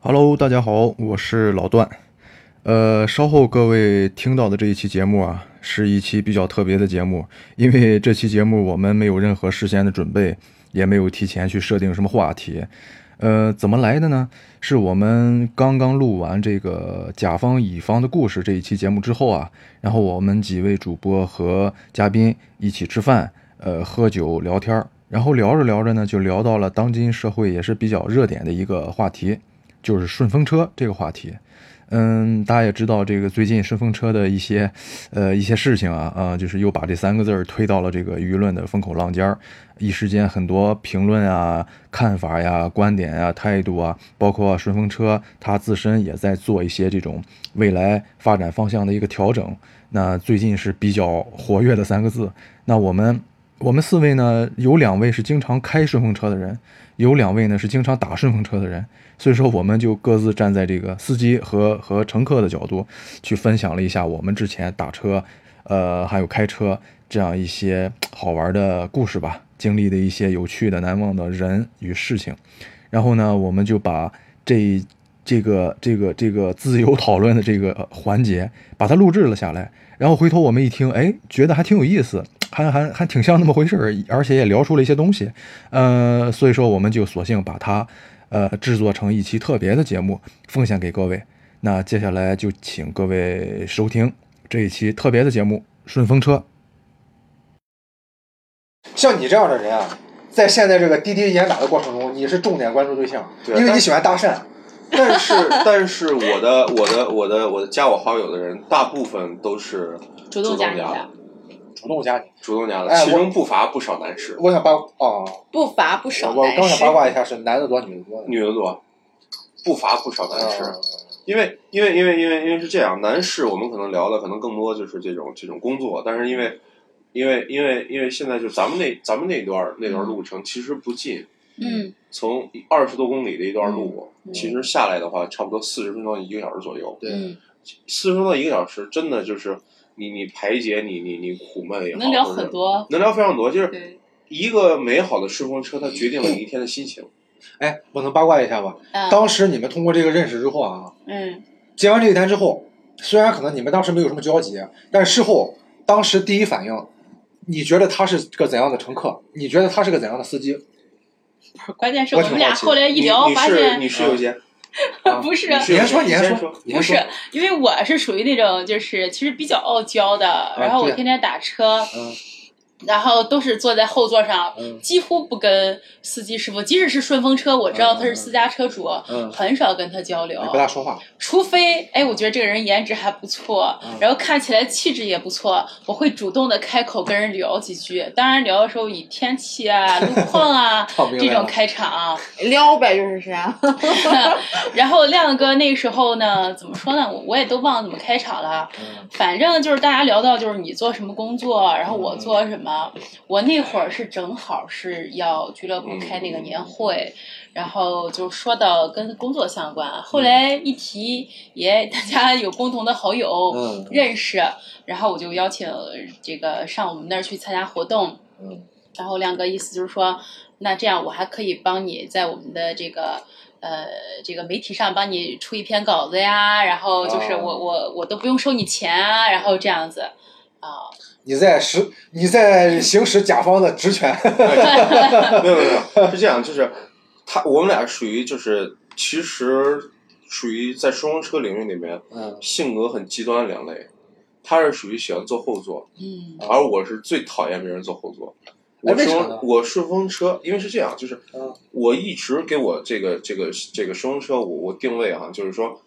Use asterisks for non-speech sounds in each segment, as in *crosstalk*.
Hello，大家好，我是老段。呃，稍后各位听到的这一期节目啊，是一期比较特别的节目，因为这期节目我们没有任何事先的准备，也没有提前去设定什么话题。呃，怎么来的呢？是我们刚刚录完这个甲方乙方的故事这一期节目之后啊，然后我们几位主播和嘉宾一起吃饭，呃，喝酒聊天，然后聊着聊着呢，就聊到了当今社会也是比较热点的一个话题，就是顺风车这个话题。嗯，大家也知道这个最近顺风车的一些，呃，一些事情啊，啊，就是又把这三个字儿推到了这个舆论的风口浪尖儿，一时间很多评论啊、看法呀、观点啊、态度啊，包括顺风车它自身也在做一些这种未来发展方向的一个调整。那最近是比较活跃的三个字。那我们我们四位呢，有两位是经常开顺风车的人，有两位呢是经常打顺风车的人。所以说，我们就各自站在这个司机和和乘客的角度，去分享了一下我们之前打车，呃，还有开车这样一些好玩的故事吧，经历的一些有趣的、难忘的人与事情。然后呢，我们就把这这个这个这个自由讨论的这个环节，把它录制了下来。然后回头我们一听，哎，觉得还挺有意思，还还还挺像那么回事儿，而且也聊出了一些东西。呃，所以说我们就索性把它。呃，制作成一期特别的节目，奉献给各位。那接下来就请各位收听这一期特别的节目《顺风车》。像你这样的人啊，在现在这个滴滴严打的过程中，你是重点关注对象，因为你喜欢搭讪。但是，*laughs* 但是我的我的我的我的加我好友的人，大部分都是主动加你的。主动加你，主动加了，其中不乏不少男士。我想八哦，不乏不少男士。我刚想八卦一下，是男的多，女的多？女的多，不乏不少男士。因为因为因为因为因为是这样，男士我们可能聊的可能更多就是这种这种工作，但是因为因为因为因为现在就咱们那咱们那段那段路程其实不近，嗯，从二十多公里的一段路，其实下来的话，差不多四十分钟一个小时左右。对，四十分钟一个小时，真的就是。你你排解你你你苦闷也好，能聊很多，能聊非常多，就是一个美好的顺风车，它决定了你一天的心情。哎，我能八卦一下吧？当时你们通过这个认识之后啊，嗯，结完这一单之后，虽然可能你们当时没有什么交集，但事后当时第一反应，你觉得他是个怎样的乘客？你觉得他是个怎样的司机？不是，关键是我们俩后来一聊发现，你是有些。*laughs* *laughs* 不是，你先说，你先说，不是，因为我是属于那种就是其实比较傲娇的，然后我天天打车。然后都是坐在后座上，几乎不跟司机师傅，即使是顺风车，我知道他是私家车主，很少跟他交流。不大说话。除非，哎，我觉得这个人颜值还不错，然后看起来气质也不错，我会主动的开口跟人聊几句。当然聊的时候以天气啊、路况啊 *laughs* 这种开场，*laughs* 撩呗就是啥。*laughs* 然后亮哥那时候呢，怎么说呢？我也都忘了怎么开场了。反正就是大家聊到就是你做什么工作，然后我做什么。啊，我那会儿是正好是要俱乐部开那个年会，然后就说到跟工作相关。后来一提，也大家有共同的好友认识，然后我就邀请这个上我们那儿去参加活动。嗯，然后亮哥意思就是说，那这样我还可以帮你在我们的这个呃这个媒体上帮你出一篇稿子呀，然后就是我我我都不用收你钱啊，然后这样子啊。你在实你在行使甲方的职权，没有没有，是这样，就是他我们俩属于就是其实属于在顺风车领域里面，嗯性格很极端两类，他是属于喜欢坐后座，嗯，而我是最讨厌别人坐后座。我顺我顺风车，因为是这样，就是我一直给我这个这个这个顺风车，我我定位哈，就是说。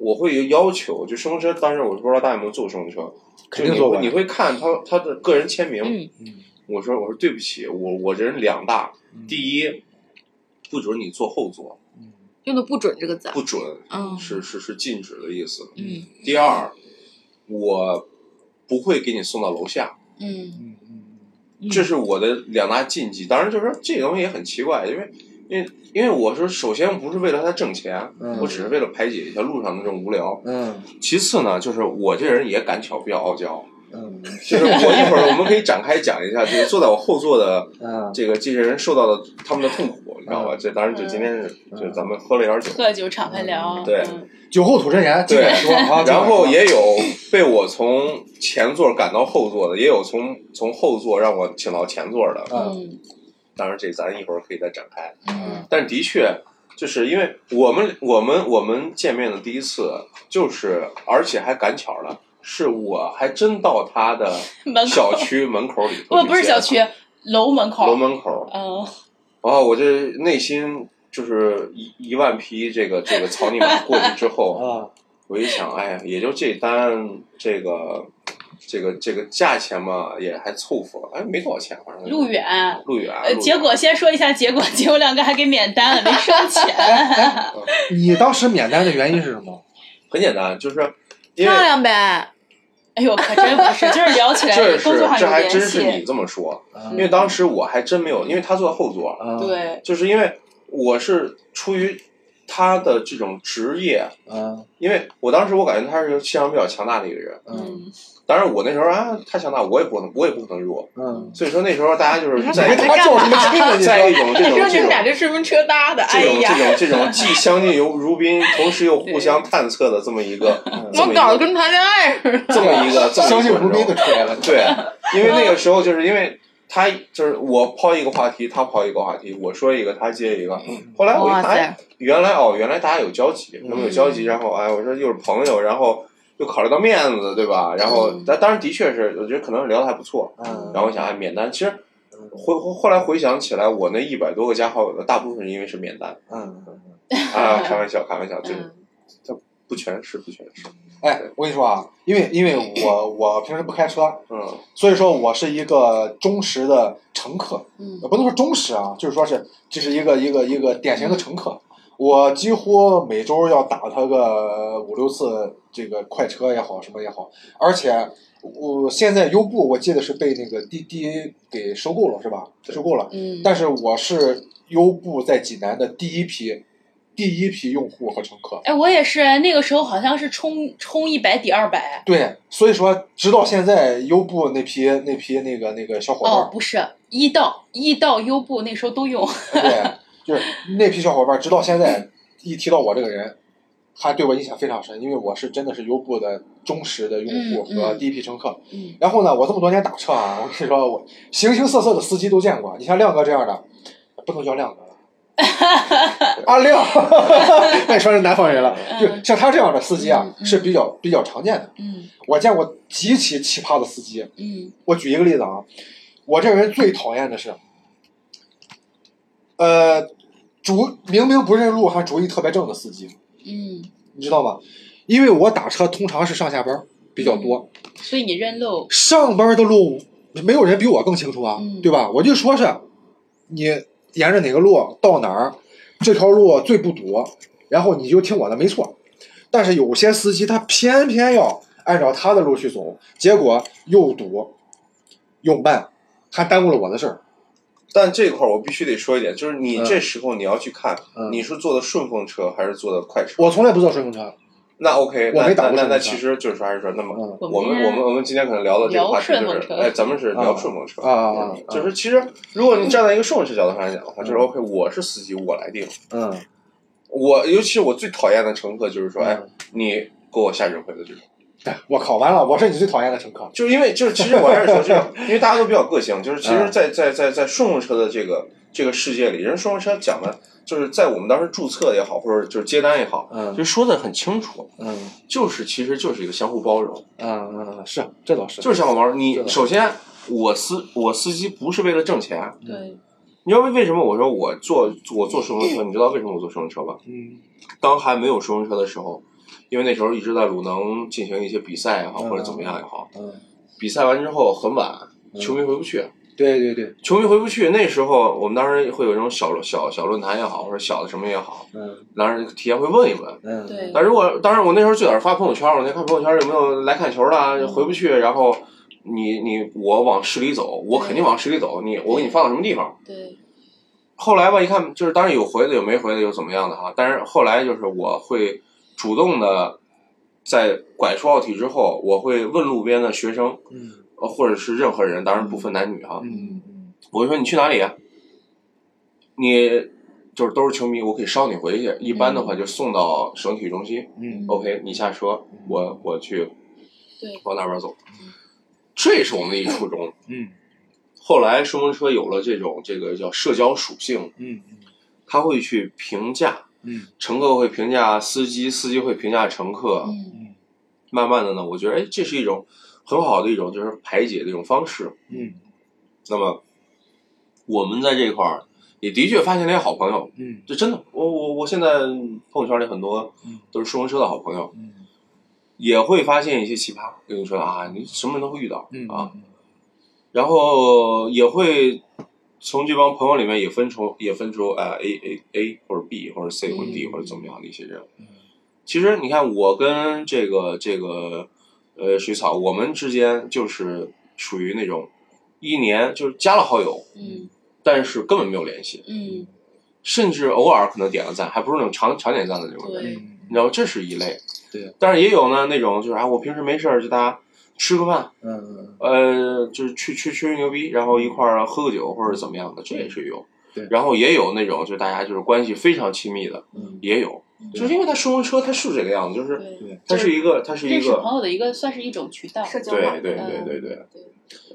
我会有要求，就顺风车，当时我不知道大家有没有坐过顺风车，肯定坐过。你会看他他的个人签名，嗯，我说我说对不起，我我人两大，第一不准你坐后座，用的不准这个字，不准，是是是禁止的意思，嗯。第二，我不会给你送到楼下，嗯嗯嗯，这是我的两大禁忌。当然，就是说这个东西也很奇怪，因为。因为因为我是，首先不是为了他挣钱，我只是为了排解一下路上的这种无聊。嗯。其次呢，就是我这人也赶巧，比较傲娇。嗯，就是我一会儿我们可以展开讲一下，就是坐在我后座的 *laughs* 嗯这个这些人受到的他们的痛苦，你知道吧？这当然就今天是就咱们喝了一点酒，喝酒敞开聊。对嗯酒后吐真言，对。*laughs* 然后也有被我从前座赶到后座的，也有从从后座让我请到前座的。嗯嗯当然，这咱一会儿可以再展开。嗯但的确，就是因为我们我们我们见面的第一次，就是而且还赶巧了，是我还真到他的小区门口里 *laughs* 头不不是小区，楼门口。楼门口。嗯，然后我这内心就是一一万匹这个这个草泥马过去之后，*laughs* 啊，我一想，哎呀，也就这单这个这个这个价钱嘛，也还凑合，哎，没多少钱，反正路远。路远。呃，结果先说一下结果，结果两个还给免单了，没收钱。*laughs* 你当时免单的原因是什么？很简单，就是因为漂亮呗，哎呦，可真不是，就是聊起来这是工作上这还真是你。这么说，嗯因为当时我还真没有，因为他坐在后座，啊，对，就是因为我是出于他的这种职业，嗯。因为我当时我感觉他是一个气场比较强大的一个人。嗯。嗯，当然我那时候啊，他强大，我也不能，我也不可能弱，嗯，所以说那时候大家就是在他较什么一种这他说你们种这种俩这顺风车搭的，哎这种，这种这种既相敬如如宾，*laughs* 同时又互相探测的这么一个，这么我一个搞得跟谈恋爱似的。这么一个这么一个相敬如宾的出来了。对，因为那个时候就是因为他就是我抛一个话题，他抛一个话题，我说一个，他接一个。后来我一哇看，哎塞，原来哦，原来大家有交集，他们有交集，然后哎，我说又是朋友，然后又考虑到面子，对吧？然后嗯但当然的确是，我觉得可能聊的还不错。嗯，然后我想哎，免单，其实回后后来回想起来，我那一百多个加好友的大部分是因为是免单嗯，啊，开玩笑，开玩笑，这嗯不全是，不全是，哎，我跟你说啊，因为因为我我平时不开车，嗯所以说我是一个忠实的乘客，嗯呃不能说忠实啊，就是说是这是一个一个一个典型的乘客。我几乎每周要打他个五六次这个快车也好，什么也好，而且我现在优步我记得是被那个滴滴给收购了，是吧？收购了。嗯，但是我是优步在济南的第一批第一批用户和乘客。哎，我也是，那个时候好像是冲冲一百抵二百。对，所以说直到现在，优步那批那批那个那个小伙伴儿，，哦不是，一到一到优步那时候都用。对，就是那批小伙伴儿，直到现在一提到我这个人，还对我印象非常深，因为我是真的是优步的忠实的用户和第一批乘客。嗯然后呢，我这么多年打车啊，我跟你说，我形形色色的司机都见过。你像亮哥这样的，不能叫亮哥了。*laughs* 阿亮，*laughs* 那你说是南方人了，就像他这样的司机啊是比较比较常见的。嗯我见过极其奇葩的司机，嗯我举一个例子啊，我这人最讨厌的是，呃，主明明不认路还主意特别正的司机，嗯，你知道吗？因为我打车通常是上下班比较多，所以你认路。上班的路没有人比我更清楚啊，嗯对吧？我就说是，你沿着哪个路到哪儿，这条路最不堵，然后你就听我的，没错。但是有些司机他偏偏要按照他的路去走，结果又堵又慢，还耽误了我的事儿。但这块儿我必须得说一点，就是你嗯这时候你要去看，嗯你是坐的顺风车还是坐的快车？我从来不坐顺风车，那 OK，我那那那那其实就是说还是说，那么嗯。我们我们我们今天可能聊的这个话题就是，哎，咱们是聊顺风车啊啊啊啊。就是其实如果你站在一个顺风车角度上来讲的话，就是 OK，我是司机，我来定。嗯，我尤其是我最讨厌的乘客就是说，嗯。哎，你给我下指挥的这种，哎，我靠，完了，我是你最讨厌的乘客。就是因为就是其实我还是说这个，因为大家都比较个性，就是其实嗯。在，在在在顺风车的这个这个世界里，人顺风车讲的就是在我们当时注册也好，或者就是接单也好，嗯就说的很清楚，嗯就是其实就是一个相互包容，嗯嗯，是，这倒是。就是相互包容。你首先我司我司机不是为了挣钱，对，你知道为为什么我说我坐我坐顺风车？你知道为什么我坐顺风车吧？嗯当还没有顺风车的时候，因为那时候一直在鲁能进行一些比赛也好，嗯或者怎么样也好，嗯，比赛完之后很晚，球迷回不去。对对对，球迷回不去，那时候我们当时会有这种小小小论坛也好，或者小的什么也好，嗯。当时提前会问一问。嗯，对。但如果当然我那时候最早是发朋友圈，我那看朋友圈有没有来看球的啊，回不去，然后你你我往市里走，我肯定往市里走，你我给你放到什么地方？对，后来吧，一看就是当然有回的，有没回的，有怎么样的哈。但是后来就是我会主动的在拐出奥体之后，我会问路边的学生，嗯。呃或者是任何人，当然不分男女哈，嗯我会说你去哪里啊？你就是都是球迷，我可以捎你回去。一般的话就送到省体育中心。嗯 OK，你下车，我我去对往那边走。这是我们的一初衷。嗯后来顺风车有了这种这个叫社交属性，嗯他会去评价嗯乘客，会评价司机，司机会评价乘客。嗯慢慢的呢，我觉得哎，这是一种很好的一种就是排解的一种方式。嗯。那么我们在这块儿也的确发现了一些好朋友，嗯这真的，我我我现在朋友圈里很多都是顺风车的好朋友，嗯。也会发现一些奇葩，跟你说啊，你什么人都会遇到嗯啊，然后也会从这帮朋友里面也分出也分出啊、A A A 或者 B 或者 C 或者 D 嗯。或者怎么样的一些人。其实你看，我跟这个这个呃水草，我们之间就是属于那种一年就是加了好友，嗯但是根本没有联系，嗯，甚至偶尔可能点个赞，还不是那种常常点赞的那种人。对，你知道，这是一类。对，但是也有呢那种就是啊，我平时没事儿就大家吃个饭，嗯呃，就是去去吹吹牛逼，然后一块儿喝个酒或者怎么样的，这也是有。对然后也有那种就是大家就是关系非常亲密的，嗯也有。就是因为他顺风车它是这个样子，就是对，它是一个他是一个朋友的一个算是一种渠道，社交。对对嗯对对对，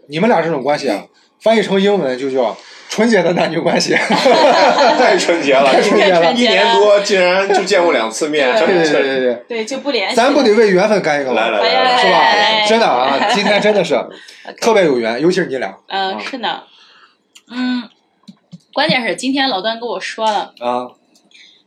你们俩这种关系啊，翻译成英文就叫纯洁的男女关系。*laughs* 太纯洁了，太纯洁了。一年多竟然就见过两次面，对。对对对对，对就不联系，咱不得为缘分干一个吗？来来来是吧？哎真的啊，今天真的是特别有缘，尤其是你俩。嗯，是呢，嗯，关键是今天老段跟我说了，啊，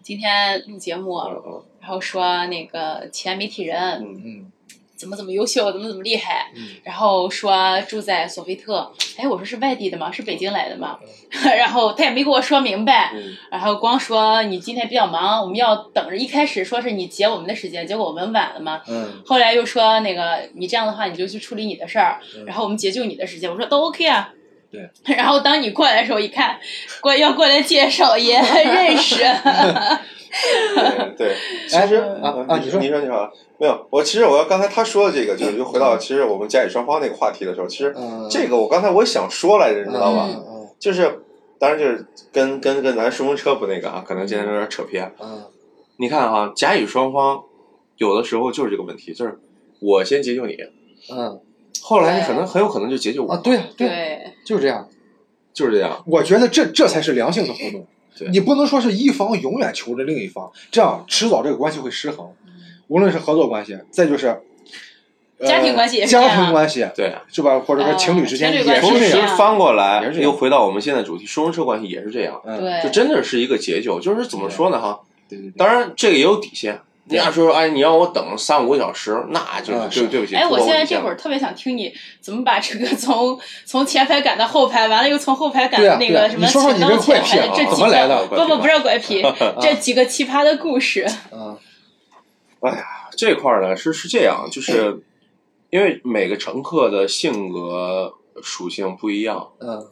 今天录节目，嗯然后说那个前媒体人嗯嗯怎么怎么优秀，怎么怎么厉害，嗯然后说住在索菲特，哎，我说是外地的吗？是北京来的吗？*laughs* 然后他也没给我说明白，嗯然后光说你今天比较忙，我们要等着。一开始说是你截我们的时间，结果我们晚了嘛。嗯后来又说那个你这样的话，你就去处理你的事儿，嗯然后我们解救你的时间。我说都 OK 啊。对。*laughs* 然后当你过来的时候，一看过要过来介绍也认识。*laughs* 对对，其哎实啊啊，你说你说你说，没有，我其实我要刚才他说的这个，就是又回到其实我们甲乙双方那个话题的时候，其实嗯这个我刚才我想说来着，你知道吧？嗯就是当然就是跟跟跟咱顺风车不那个啊，可能今天有点扯偏。嗯你看哈，甲乙双方有的时候就是这个问题，就是我先解救你，嗯后来你可能很有可能就解救我，啊，对对，对，就是这样。就是这样。我觉得这这才是良性的互动对。你不能说是一方永远求着另一方，这样迟早这个关系会失衡。无论是合作关系，再就是、呃家庭关系家庭关系对，是吧？或者说呃情侣之间也同时是这样。翻过来又回到我们现在主题，顺风车关系也是这样，嗯，对，就真的是一个解救，就是怎么说呢哈？对对对。当然这个也有底线。你要说哎，你让我等三五个小时，那就是嗯对对不起。哎，我现在这会儿特别想听你怎么把这个从从前排赶到后排，完了又从后排赶对啊那个什么对啊你说说请到你这个怪癖啊前排的这几怎么来的个，不不不是怪癖，这几个奇葩的故事。*laughs* 嗯这块儿呢是是这样，就是因为每个乘客的性格属性不一样。嗯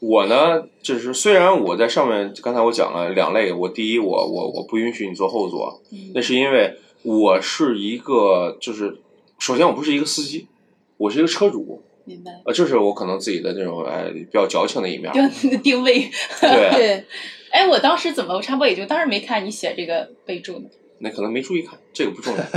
我呢，就是虽然我在上面刚才我讲了两类，我第一我我我不允许你坐后座，那是因为我是一个就是首先我不是一个司机，我是一个车主，明白，呃，这是我可能自己的这种哎比较矫情的一面。定 *laughs* 定位。对，*laughs* 对，哎，我当时怎么我插播一句，当时没看你写这个备注呢？那可能没注意看，这个不重要。*laughs*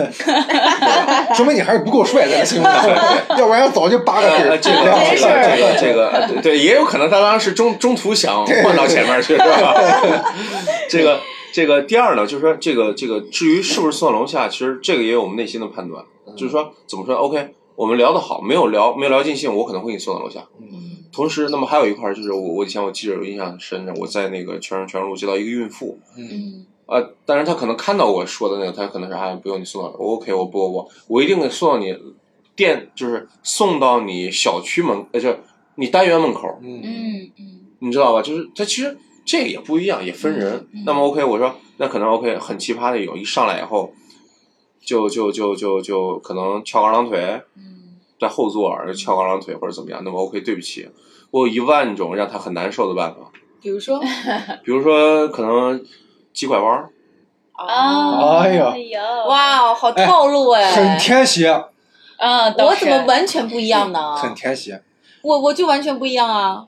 *laughs* 说明你还是不够帅在这新闻上，要不然早就扒个。这个这个这个这个呃对对，也有可能他当时中中途想换到前面去，是吧？*laughs* 这个这个第二呢，就是说这个这个至于是不是送到楼下，其实这个也有我们内心的判断，就是说怎么说？OK，我们聊得好，没有聊没有聊尽兴，我可能会给你送到楼下。嗯同时，那么还有一块儿就是我我以前我记着有印象很深的，我在那个全全路接到一个孕妇，嗯呃，但是他可能看到我说的那个，他可能是啊，不用你送到我，OK，我不我我一定给送到你店，就是送到你小区门，呃，就你单元门口，嗯。嗯嗯。你知道吧？就是他其实这个也不一样，也分人。嗯那么 OK，我说那可能 OK 很奇葩的一种，一上来以后就就就就就可能翘个二郎腿，嗯。在后座儿翘个二郎腿或者怎么样，那么 OK，对不起，我有一万种让他很难受的办法，比如说，比如说可能急拐弯儿。啊，哎呀呀，哇，好好套路哎，很天蝎，嗯，我怎么完全不一样呢？很天蝎。我我就完全不一样啊！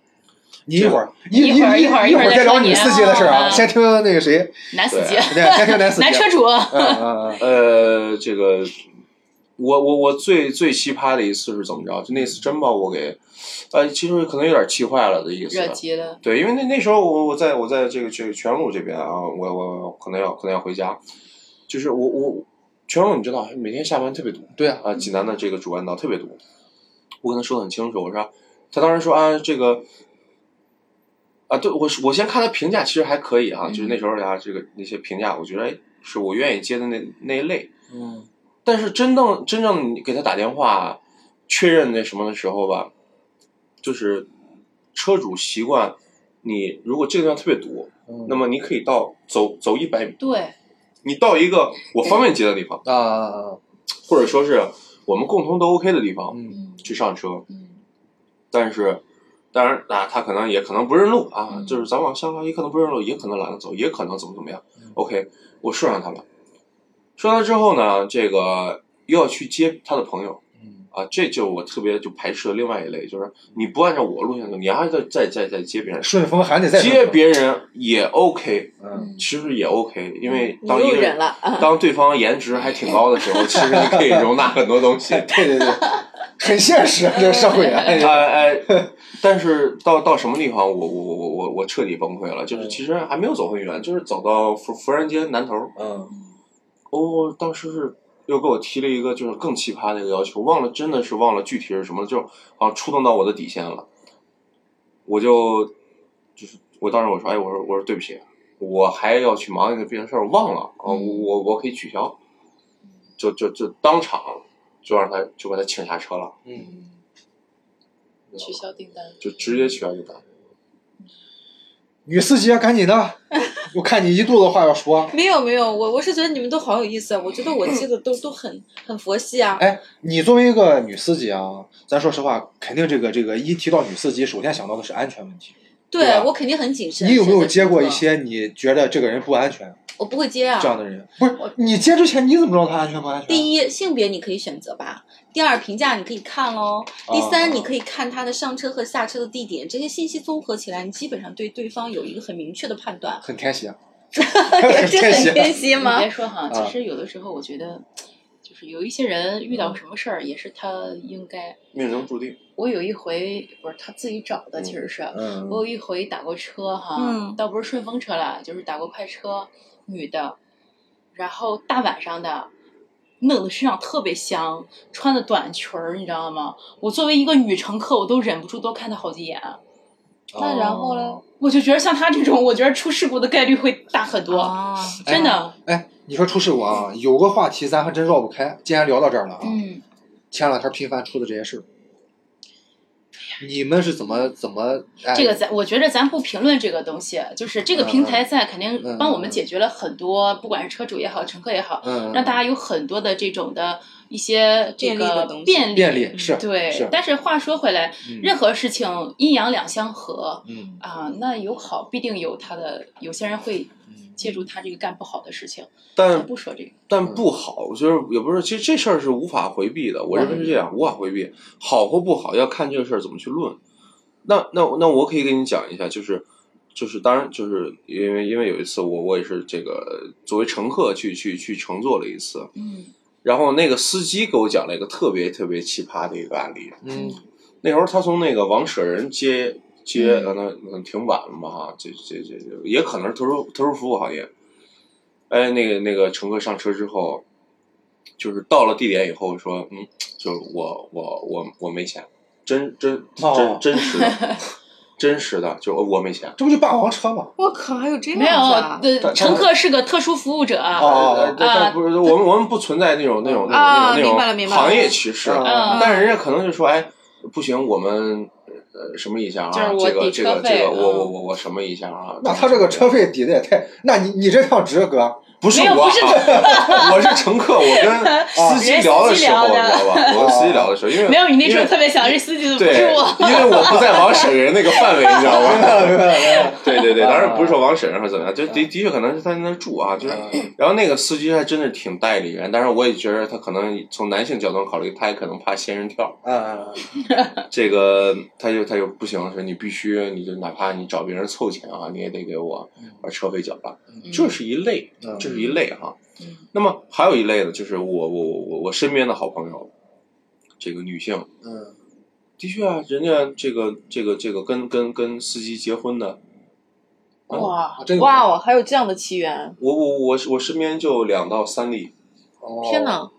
你一会儿一一会儿一一会儿一会儿再聊女司机的事儿啊，嗯。先听那个谁，男司机，对，先听男司机，*laughs* 男车主，嗯嗯嗯，呃，这个我我我最最奇葩的一次是怎么着？就那次真把我给，呃，其实可能有点气坏了的意思。热急了，对，因为那那时候我我在我在这个这个全路这边啊，我我可能要可能要回家，就是我我全路你知道，每天下班特别堵，对啊，啊，济南的这个主干道特别堵。我跟他说的很清楚，我说他当时说啊这个。啊，对我我先看他评价，其实还可以啊，就是那时候啊，这个那些评价，我觉得哎，是我愿意接的那那一类。嗯，但是真正真正你给他打电话确认那什么的时候吧，就是车主习惯，你如果这个地方特别堵，嗯那么你可以到走走一百米，对，你到一个我方便接的地方，啊啊啊，或者说是我们共同都 OK 的地方去上车。嗯但是，当然啊，他可能也可能不认路啊，嗯就是咱往下拉，也可能不认路，也可能懒得走，也可能怎么怎么样。OK，我顺上他了，顺上他之后呢，这个又要去接他的朋友。嗯啊，这就我特别就排斥的另外一类，就是你不按照我路线走，你还得再再再接别人，顺风还得再接别人也 OK，嗯，其实也 OK，因为当一个人！当对方颜值还挺高的时候，其实你可以容纳很多东西。*laughs* 对对对，很现实啊，这个社会啊，哎哎哎，但是到到什么地方，我我我我我我彻底崩溃了，就是嗯其实还没有走很远，就是走到福福人街南头，嗯哦，当时是又给我提了一个就是更奇葩的一个要求，忘了真的是忘了具体是什么，就好像触动到我的底线了，我就就是我当时我说哎我说我说对不起，我还要去忙一个别的事儿，我忘了啊、我我我可以取消，就就就当场就让他就把他请下车了，嗯，取消订单，就直接取消订单。女司机赶紧的，*laughs* 我看你一肚子话要说。没有没有，我我是觉得你们都好有意思啊！我觉得我接的都都很很佛系啊。哎，你作为一个女司机啊，咱说实话，肯定这个这个一提到女司机，首先想到的是安全问题。对对我肯定很谨慎。你有没有接过一些你觉得这个人不安全？我不会接啊这。样的人？不是你接之前你怎么知道他安全不安全？第一，性别你可以选择吧；第二，评价你可以看喽；第哦三，你可以看他的上车和下车的地点，这些信息综合起来，你基本上对对方有一个很明确的判断。很天蝎，这天蝎很天蝎你吗？别说哈，啊其实有的时候我觉得，就是有一些人遇到什么事儿，也是他应该。命中注定。我有一回不是他自己找的，其实是嗯我有一回打过车哈，嗯倒不是顺风车了，就是打过快车，女的，然后大晚上的，弄得身上特别香，穿的短裙儿，你知道吗？我作为一个女乘客，我都忍不住多看她好几眼。那然后呢？我就觉得像她这种，我觉得出事故的概率会大很多，啊，真的。哎，你说出事故啊，有个话题咱还真绕不开。既然聊到这儿了啊，嗯，前两天频繁出的这些事儿，你们是怎么怎么？哎、这个咱我觉得咱不评论这个东西，就是这个平台在肯定嗯帮我们解决了很多，不管是车主也好，乘客也好，嗯，让大家有很多的这种的一些这个便利的东西便利，便利是对。是但是话说回来，嗯任何事情阴阳两相合嗯啊，那有好必定有他的，有些人会嗯借助他这个干不好的事情。但不说这个，但不好，就是也不是，其实这事儿是无法回避的。我认为是这样，无法回避，好或不好要看这个事儿怎么去论。那那那我可以跟你讲一下，就是就是当然就是因为因为有一次我我也是这个作为乘客去去去乘坐了一次，嗯然后那个司机给我讲了一个特别特别奇葩的一个案例。嗯。那时候他从那个王舍人接接，那可能挺晚了嘛哈，这这这这也可能是特殊特殊服务行业。哎，那个那个乘客上车之后，就是到了地点以后说，嗯，就是我我我我没钱，真真哦。真真实的，真实的，就我没钱。这不就霸王车吗？我靠，还有这样没有子啊，的他乘客是个特殊服务者，哦呃但但不是我们我们不存在那种那种那种啊那种明白了明白了行业歧视，嗯但是人家可能就说，哎，不行，我们呃什么一下啊？这个这个这个，我我嗯我我什么一下啊？那他这个车费抵的也太……那你你这趟值哥，不是我，不是 *laughs* 我是乘客，我跟 *laughs* 司机聊的时候，你知道吧？我跟司机聊的时候，因为没有，你那时候特别想，是司机怎么不对，是我？因为我不在王审人那个范围，你知道吧？*laughs* 对对对，啊当然不是说王审人或者怎么样，就的的确可能是他在那住啊，就是，然后那个司机还真的挺代理人，但是我也觉得他可能从男性角度考虑，他也可能怕仙人跳，嗯这个他就他就不行，说你必须你就哪怕你找别人凑钱啊，你也得给我把车费缴了，这是一类，嗯这是一类哈。嗯那么还有一类呢，就是我我我我我身边的好朋友，这个女性，嗯的确啊，人家这个这个这个跟跟跟司机结婚的，哇哇哦，还有这样的奇缘！我我我我身边就两到三例。哦天哪！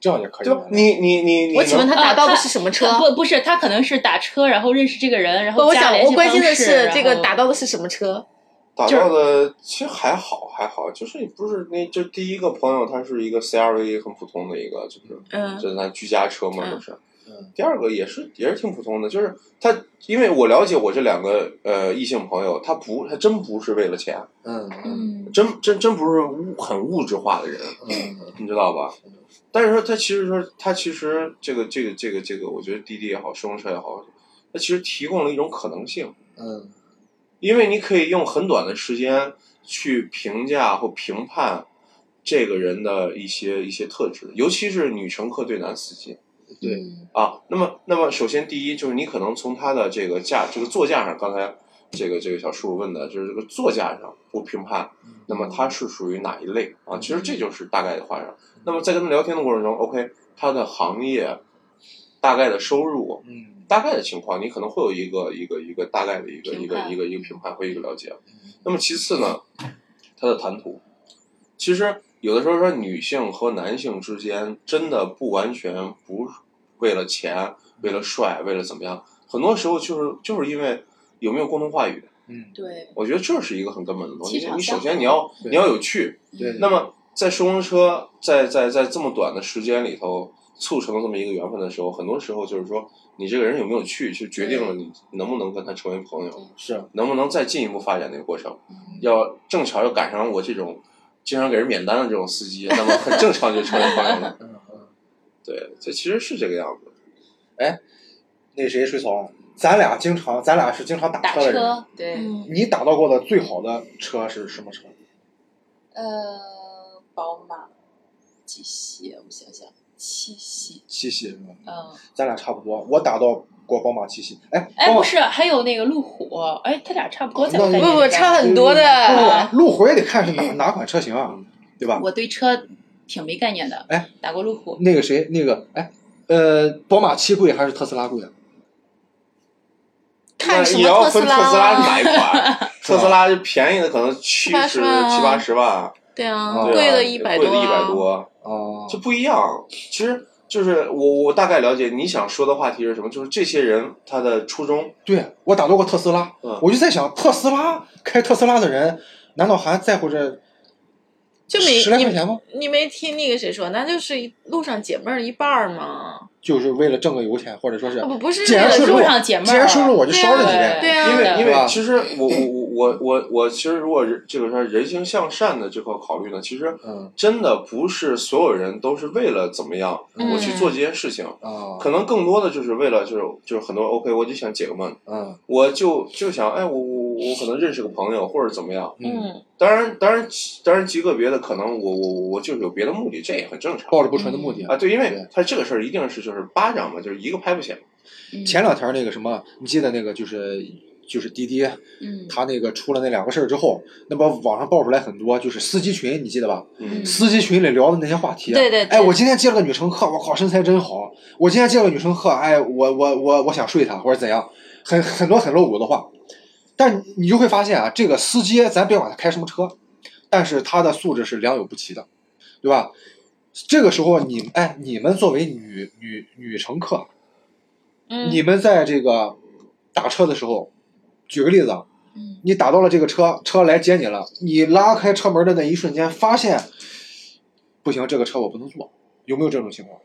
这样也可以就你你你你，我请问他打到的啊是什么车？不不是，他可能是打车，然后认识这个人，然后，我想后加联系我关心的是这个打到的是什么车？打到的其实还好还好，就是不是那就第一个朋友他是一个 CRV 很普通的一个，就是嗯。就是咱居家车嘛，嗯。都是。嗯。第二个也是也是挺普通的，就是他，因为我了解我这两个呃异性朋友，他不他真不是为了钱，嗯嗯嗯。真真真不是物很物质化的人，嗯。*clears throat* 你知道吧？但是说他其实说他其实这个这个这个这个，我觉得滴滴也好，顺风车也好，它其实提供了一种可能性，嗯因为你可以用很短的时间去评价或评判这个人的一些一些特质，尤其是女乘客对男司机。对嗯啊，那么，那么首先第一就是你可能从他的这个驾这个座驾上，刚才这个这个小叔问的就是这个座驾上不评判，那么他是属于哪一类啊？其实这就是大概的话上。那么在跟他聊天的过程中，OK，他的行业大概的收入，嗯大概的情况，你可能会有一个一个一个大概的一个一个一个一个评判和一个了解。那么其次呢，他的谈吐，其实有的时候说女性和男性之间真的不完全不为了钱、为了帅、为了怎么样，很多时候就是就是因为有没有共同话语。嗯对，我觉得这是一个很根本的东西你首先你要你要有趣，对，那么在顺风车在在在这么短的时间里头促成了这么一个缘分的时候，很多时候就是说你这个人有没有趣，就决定了你能不能跟他成为朋友，是能不能再进一步发展那个过程。嗯要正巧要赶上我这种经常给人免单的这种司机，那么很正常就成为朋友了。*laughs* 嗯嗯。对，这其实是这个样子。哎那谁水草，咱俩经常，咱俩是经常打打车的人。车，对，嗯，你打到过的最好的车是什么车？呃，宝马几系？我想想，七系。七系是吧？嗯，咱俩差不多，我打到过宝马七系。哎，哎，不是，还有那个路虎，哎，他俩差不多，在那我概不不，差很多的。路虎也得看是哪 *laughs* 哪款车型啊，对吧？我对车挺没概念的，哎，打过路虎，那个谁，那个哎，呃，宝马七贵还是特斯拉贵啊？看什那也要么特斯分特斯拉是？哪一款？*laughs* 特斯拉就便宜的可能七八十七八十万，对啊，贵了一百多。贵了一百。多，哦，这不一样。其实就是我我大概了解你想说的话题是什么，就是这些人他的初衷，对我打到过特斯拉，嗯我就在想，特斯拉开特斯拉的人，难道还在乎这就没你十来块钱吗？你没听那个谁说，那就是路上解闷儿一半儿嘛。就是为了挣个油钱，或者说是啊不不是路上解闷既儿然收入我就烧了几啊遍。对啊因为因为其实我我我我我其实如果这个说人性向善的这块考虑呢，其实嗯。真的不是所有人都是为了怎么样嗯我去做这件事情，啊。可能更多的就是为了就是就是很多 OK 我就想解个闷，嗯。我就就想哎我我我可能认识个朋友或者怎么样，嗯，当然当然当然极个别的可能我我我就是有别的目的，这也很正常抱着不纯的目的。啊，对，因为他这个事儿一定是就是巴掌嘛，就是一个拍不响，嗯。前两天那个什么，你记得那个就是就是滴滴，嗯，他那个出了那两个事儿之后，那不网上爆出来很多就是司机群，你记得吧？嗯司机群里聊的那些话题，对对对哎，我今天接了个女乘客，我靠，身材真好。我今天接了个女乘客，哎，我我我我想睡她或者怎样，很很多很露骨的话。但你就会发现啊，这个司机咱别管他开什么车，但是他的素质是良莠不齐的，对吧？这个时候你哎，你们作为女女女乘客，嗯你们在这个打车的时候，举个例子你打到了这个车，车来接你了，你拉开车门的那一瞬间，发现不行，这个车我不能坐，有没有这种情况？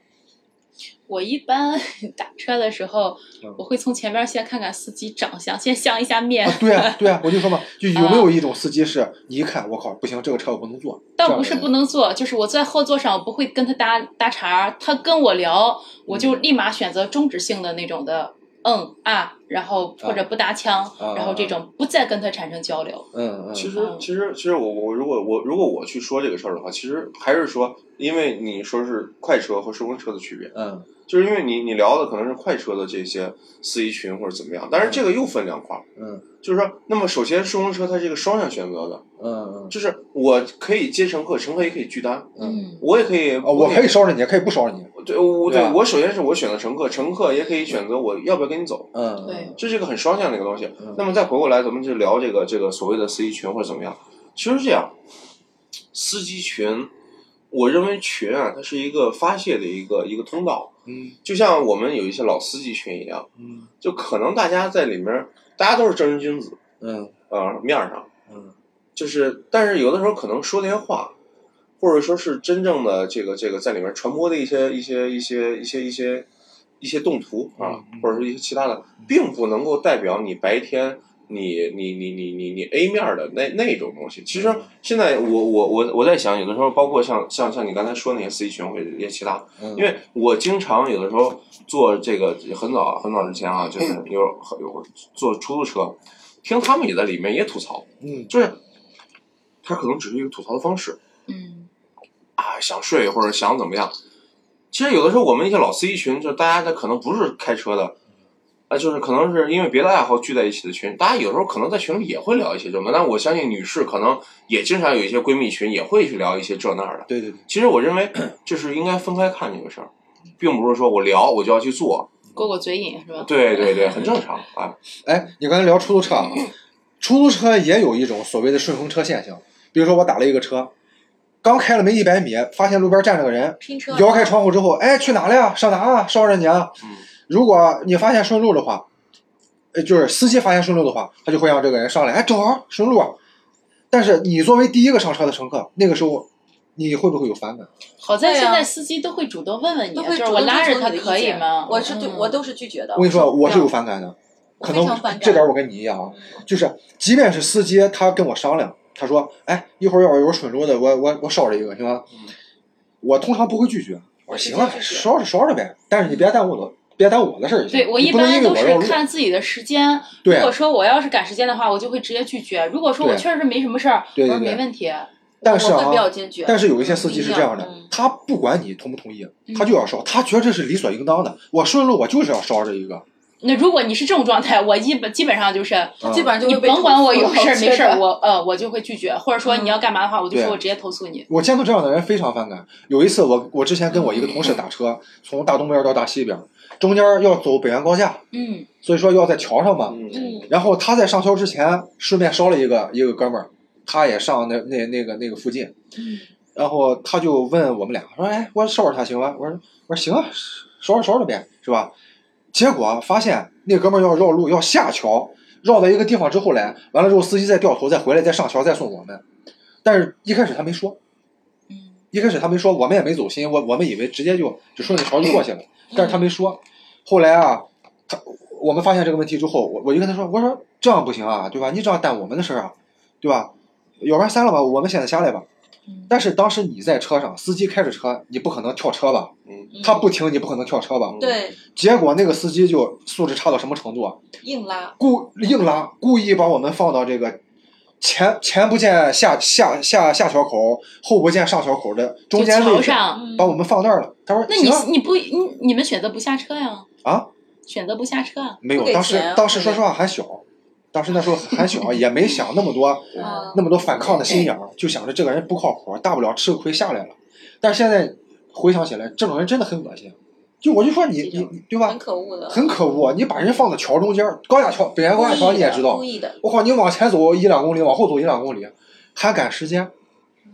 我一般 *laughs* 打车的时候，我会从前边先看看司机长相，先相一下面。啊，对啊，对啊，我就说嘛，就有没有一种司机是，你一看，我靠，不行，这个车我不能坐。倒不是不能坐，就是我在后座上，我不会跟他搭搭茬，他跟我聊，我就立马选择终止性的那种的。嗯啊，然后或者不搭腔，然后这种不再跟他产生交流。嗯嗯。其实其实其实我我如果我如果我去说这个事儿的话，其实还是说，因为你说是快车和顺风车的区别。嗯。就是因为你你聊的可能是快车的这些司机群或者怎么样，但是这个又分两块儿。嗯。就是说，那么首先顺风车它是一个双向选择的。嗯嗯。就是我可以接乘客，乘客也可以拒单。嗯。我也可以。我可以捎着你，也可以不捎着你。对，我对我首先是我选择乘客，乘客也可以选择我要不要跟你走。嗯。对。这是一个很双向的一个东西。那么再回过来，咱们就聊这个这个所谓的司机群或者怎么样。其实这样，司机群，我认为群啊，它是一个发泄的一个一个通道。嗯。就像我们有一些老司机群一样。嗯。就可能大家在里面，大家都是正人君子。嗯。啊，面上。嗯。就是，但是有的时候可能说那些话。或者说是真正的这个这个在里面传播的一些一些一些一些一些一些动图啊，或者是一些其他的，并不能够代表你白天你你你你你你 A 面的那那种东西。其实现在我我我我在想，有的时候包括像像像你刚才说那些司机群或者一些其他，因为我经常有的时候坐这个很早很早之前啊，就是有有坐出租车，听他们也在里面也吐槽，嗯，就是他可能只是一个吐槽的方式，嗯。啊，想睡或者想怎么样？其实有的时候我们一些老司机群，就大家他可能不是开车的，啊，就是可能是因为别的爱好聚在一起的群。大家有时候可能在群里也会聊一些这么，但我相信女士可能也经常有一些闺蜜群，也会去聊一些这那儿的。对对对。其实我认为 *clears throat* 就是应该分开看这个事儿，并不是说我聊我就要去做，过过嘴瘾是吧？对对对，很正常啊。*laughs* 哎，你刚才聊出租车啊，出租车也有一种所谓的顺风车现象，比如说我打了一个车。刚开了没一百米，发现路边站着个人，摇开窗户之后，哎，去哪了呀？上哪啊？捎着你啊！如果你发现顺路的话，呃，就是司机发现顺路的话，他就会让这个人上来，哎，正好顺路。但是你作为第一个上车的乘客，那个时候你会不会有反感？好在现在司机都会主动问问你，就是我拉着他可以吗？我是对，我都是拒绝的。我跟你说，我是有反感的，可能这点我跟你一样啊，就是即便是司机他跟我商量。他说：“哎，一会儿要是有顺路的，我我我捎着一个行吗？”我通常不会拒绝，我说：“行了，捎着捎着呗。”但是你别耽误我，别耽误我的事儿。对我一般都是看自己的时间。如果说我要是赶时间的话，我就会直接拒绝。如果说我确实是没什么事儿，我说没问题。但是啊，但是有一些司机是这样的，他不管你同不同意，他就要捎，他觉得这是理所应当的。我顺路，我就是要捎着一个。那如果你是这种状态，我基本基本上就是，基本上就你甭管我有事儿没事儿，我呃我就会拒绝，或者说你要干嘛的话，我就说我直接投诉你。我见到这样的人非常反感。有一次我我之前跟我一个同事打车，从大东边到大西边，中间要走北安高架，嗯，所以说要在桥上嘛，嗯，然后他在上桥之前顺便捎了一个一个哥们儿，他也上那那那个那个附近，嗯，然后他就问我们俩说，哎，我捎着他行吗？我说我说行啊，捎着捎着呗，是吧？结果发现那哥们要绕路，要下桥，绕到一个地方之后来，完了之后司机再掉头，再回来，再上桥，再送我们。但是一开始他没说，一开始他没说，我们也没走心，我我们以为直接就就顺着桥就过去了。但是他没说。后来啊，他我们发现这个问题之后，我我就跟他说，我说这样不行啊，对吧？你这样耽误我们的事儿啊，对吧？要不然删了吧，我们现在下来吧。但是当时你在车上，司机开着车，你不可能跳车吧？嗯，他不停，你不可能跳车吧？对。结果那个司机就素质差到什么程度啊？硬拉。故硬拉，故意把我们放到这个前前不见下下下下桥口，后不见上桥口的中间位置，把我们放那儿了。他说：“那你你不你你们选择不下车呀？啊？选择不下车？没有，当时当时说实话还小。”当时那时候还小，也没想那么多，那么多反抗的心眼儿，就想着这个人不靠谱，大不了吃个亏下来了。但是现在回想起来，这种人真的很恶心。就我就说你你你对吧？很可恶的。很可恶，你把人放在桥中间，高架桥，北苑高架桥你也知道。我靠，你往前走一两公里，往后走一两公里，还赶时间，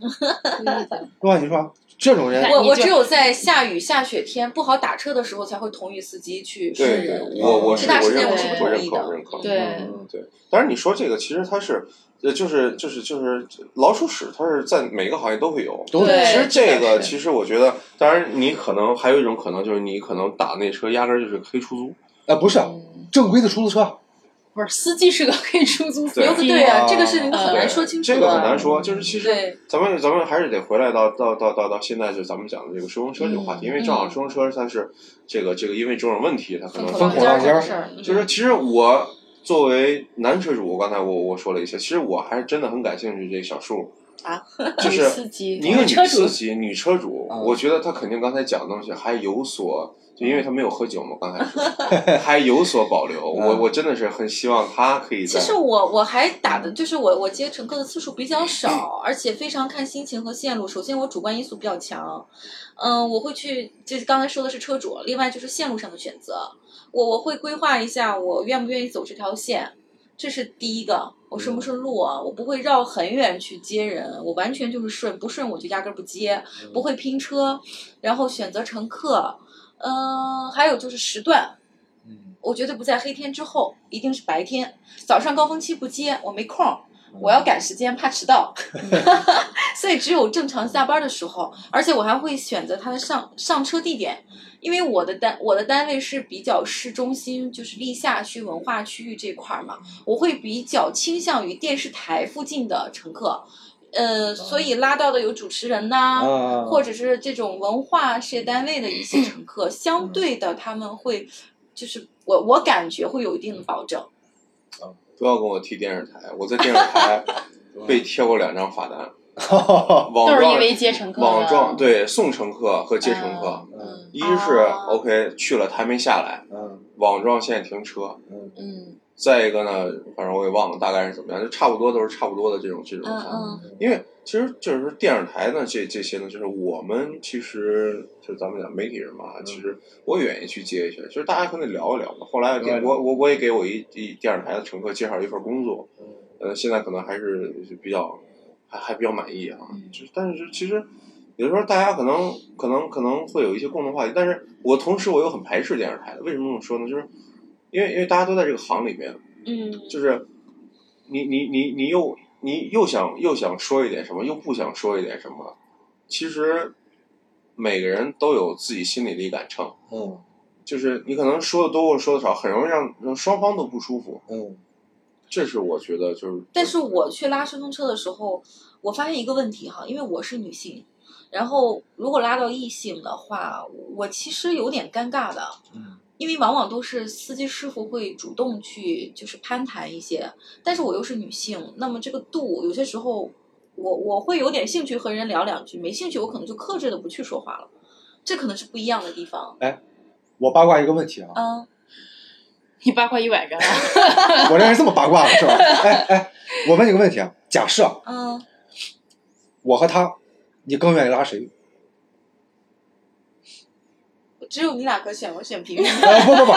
*laughs* 对吧？你说这种人，我我只有在下雨下雪天不好打车的时候才会同意司机去对。我我是我认可我是不认可我。认可。对嗯对。当然你说这个，其实它是。呃，就是就是就是老鼠屎，它是在每个行业都会有。对其实这个，其实我觉得，当然你可能还有一种可能，就是你可能打那车压根儿就是黑出租。呃，不是嗯正规的出租车，不是司机是个黑出租司对机，对啊，啊这个事情很难说清楚的。这个很难说。就是其实对咱们咱们还是得回来到到到到到现在，就咱们讲的这个顺风车这个话题，因为正好顺风车它是这个这个因为种种问题，它可能风风口浪尖儿就是其实我作为男车主，刚才我我说了一些，其实我还是真的很感兴趣这个小树，啊，就女是司机，一个女车主，司机、女车主，嗯我觉得她肯定刚才讲的东西还有所，就因为她没有喝酒嘛，刚才说 *laughs* 还有所保留。我嗯我真的是很希望她可以其实我我还打的就是我我接乘客的次数比较少，而且非常看心情和线路。首先我主观因素比较强，嗯，我会去，就是刚才说的是车主，另外就是线路上的选择，我我会规划一下我愿不愿意走这条线，这是第一个。我顺不顺路啊？我不会绕很远去接人，我完全就是顺，不顺我就压根儿不接，不会拼车，然后选择乘客，嗯、还有就是时段，嗯，我绝对不在黑天之后，一定是白天。早上高峰期不接，我没空儿，我要赶时间，怕迟到。*laughs* 所以只有正常下班的时候，而且我还会选择他的上上车地点，因为我的单我的单位是比较市中心，就是历下区文化区域这块儿嘛，我会比较倾向于电视台附近的乘客。呃，所以拉到的有主持人呐、啊或者是这种文化事业单位的一些乘客，相对的他们会，就是我我感觉会有一定的保证。不要跟我提电视台，我在电视台 *laughs* 被贴过两张罚单，*laughs* 网都是因状为接乘客网状对送乘客和接乘客，嗯一是啊 OK 去了他还没下来，嗯网状现在停车，嗯再一个呢，反正我也忘了大概是怎么样，就差不多都是差不多的这种这种嗯。嗯因为其实就是说电视台呢，这这些呢，就是我们其实就是咱们讲媒体人嘛，其实我也愿意去接一些，就是大家可能聊一聊嘛。后来我我我也给我一一电视台的乘客介绍一份工作，嗯呃，现在可能还是比较还还比较满意啊。嗯就是但是其实有的时候大家可能可能可能会有一些共同话题，但是我同时我又很排斥电视台的。为什么这么说呢？就是因为因为大家都在这个行里面，嗯就是你你你你又你又想又想说一点什么，又不想说一点什么，其实每个人都有自己心里的一杆秤，嗯就是你可能说的多或说的少，很容易让让双方都不舒服。嗯这是我觉得就是，但是我去拉顺风车的时候，我发现一个问题哈，因为我是女性，然后如果拉到异性的话，我其实有点尴尬的。嗯因为往往都是司机师傅会主动去就是攀谈一些，但是我又是女性，那么这个度有些时候我我会有点兴趣和人聊两句，没兴趣我可能就克制的不去说话了，这可能是不一样的地方。哎我八卦一个问题啊，嗯，你八卦一晚上啊 *laughs* *laughs* 我这人这么八卦的是吧？哎哎，我问你个问题啊，假设嗯，我和他，你更愿意拉谁？只有你俩可选，我选平平。呃，*laughs* 不不不，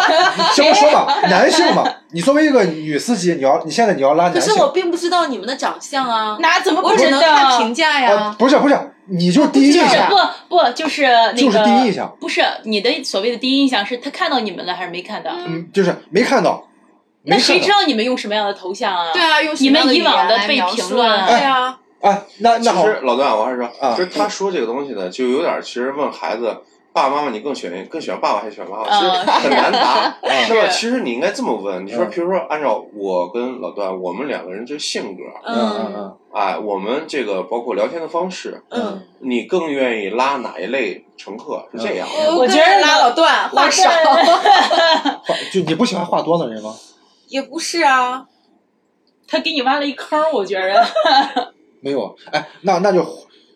先不说吧，男性嘛，你作为一个女司机，你要你现在你要拉可男性是我并不知道你们的长相啊，那怎么我只能看评道？价啊呀，。不是不是，你就是第一印象，不不就是那个就是第一印象，不是你的所谓的第一印象是他看到你们了还是没看到？嗯，就是没看到，那谁知。道你们用什么样的头像啊？对啊，用你们以往的的被评论啊，对啊，哎，那那好，实老段，我还是说，啊就是他说这个东西呢，就有点其实问孩子。爸爸妈妈，你更喜欢更喜欢爸爸还是喜欢妈妈？其实嗯很难答。*laughs* 是吧其实你应该这么问，你说，嗯比如说，按照我跟老段，我们两个人这性格，嗯嗯嗯，哎，我们这个包括聊天的方式，嗯，你更愿意拉哪一类乘客？是这样。我觉得拉老段话少，话 *laughs* 就你不喜欢话多的人吗？也不是啊，他给你挖了一坑儿，我觉着。没有，哎，那那就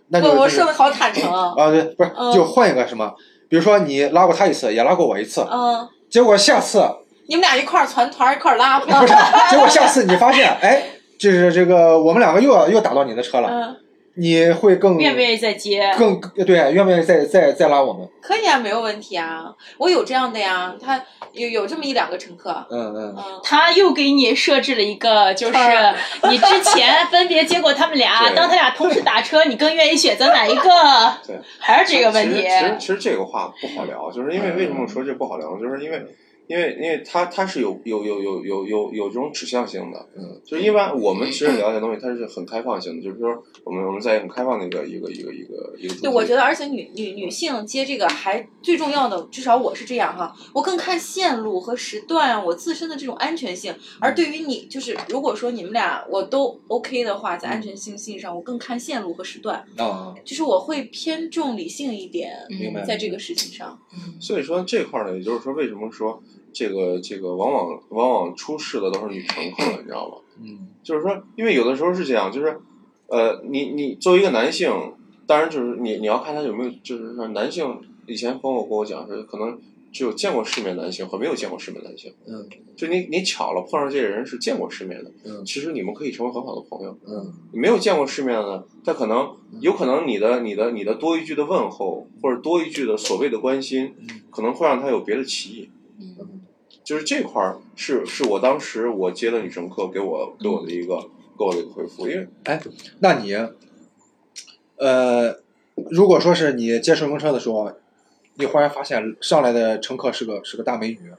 那就我说的好坦诚，啊，啊对，不是，嗯。就换一个什么，比如说你拉过他一次，也拉过我一次，嗯，结果下次你们俩一块儿团团一块儿拉，不是，结果下次你发现，*laughs* 哎，就是这个我们两个又要又打到你的车了，嗯你会更愿不愿意再接？更对，愿不愿意再再再拉我们？可以啊，没有问题啊。我有这样的呀，他有有这么一两个乘客。嗯嗯。嗯，他又给你设置了一个，就是你之前 *laughs* 分别接过他们俩，当他俩同时打车，你更愿意选择哪一个？对，还是这个问题。其实其实这个话不好聊，就是因为为什么我说这不好聊？就是因为。因为因为它它是有有有有有有有这种指向性的，嗯，就是一般我们其实了解东西，它是很开放性的，就是说我们我们在很开放的一个一个一个一个一个。对，我觉得而且女女女性接这个还最重要的，至少我是这样哈，我更看线路和时段，我自身的这种安全性。而对于你，就是如果说你们俩我都 OK 的话，在安全性性上，我更看线路和时段。啊，就是我会偏重理性一点，明白在这个事情上。所以说这块呢，也就是说，为什么说这个这个往往往往出事的都是女乘客，你知道吗？嗯，就是说，因为有的时候是这样，就是呃，你你作为一个男性，当然就是你你要看他有没有，就是说男性以前朋友跟我讲是可能只有见过世面男性和没有见过世面男性，嗯，就你你巧了碰上这个人是见过世面的，嗯其实你们可以成为很好的朋友。嗯你没有见过世面的呢，他可能有可能你的你的你的多一句的问候或者多一句的所谓的关心，可能会让他有别的歧义。嗯就是这块儿是是我当时我接的女乘客给我给我的一个给我的一个回复，因为哎那你，呃，如果说是你接顺风车的时候，你忽然发现上来的乘客是个是个大美女，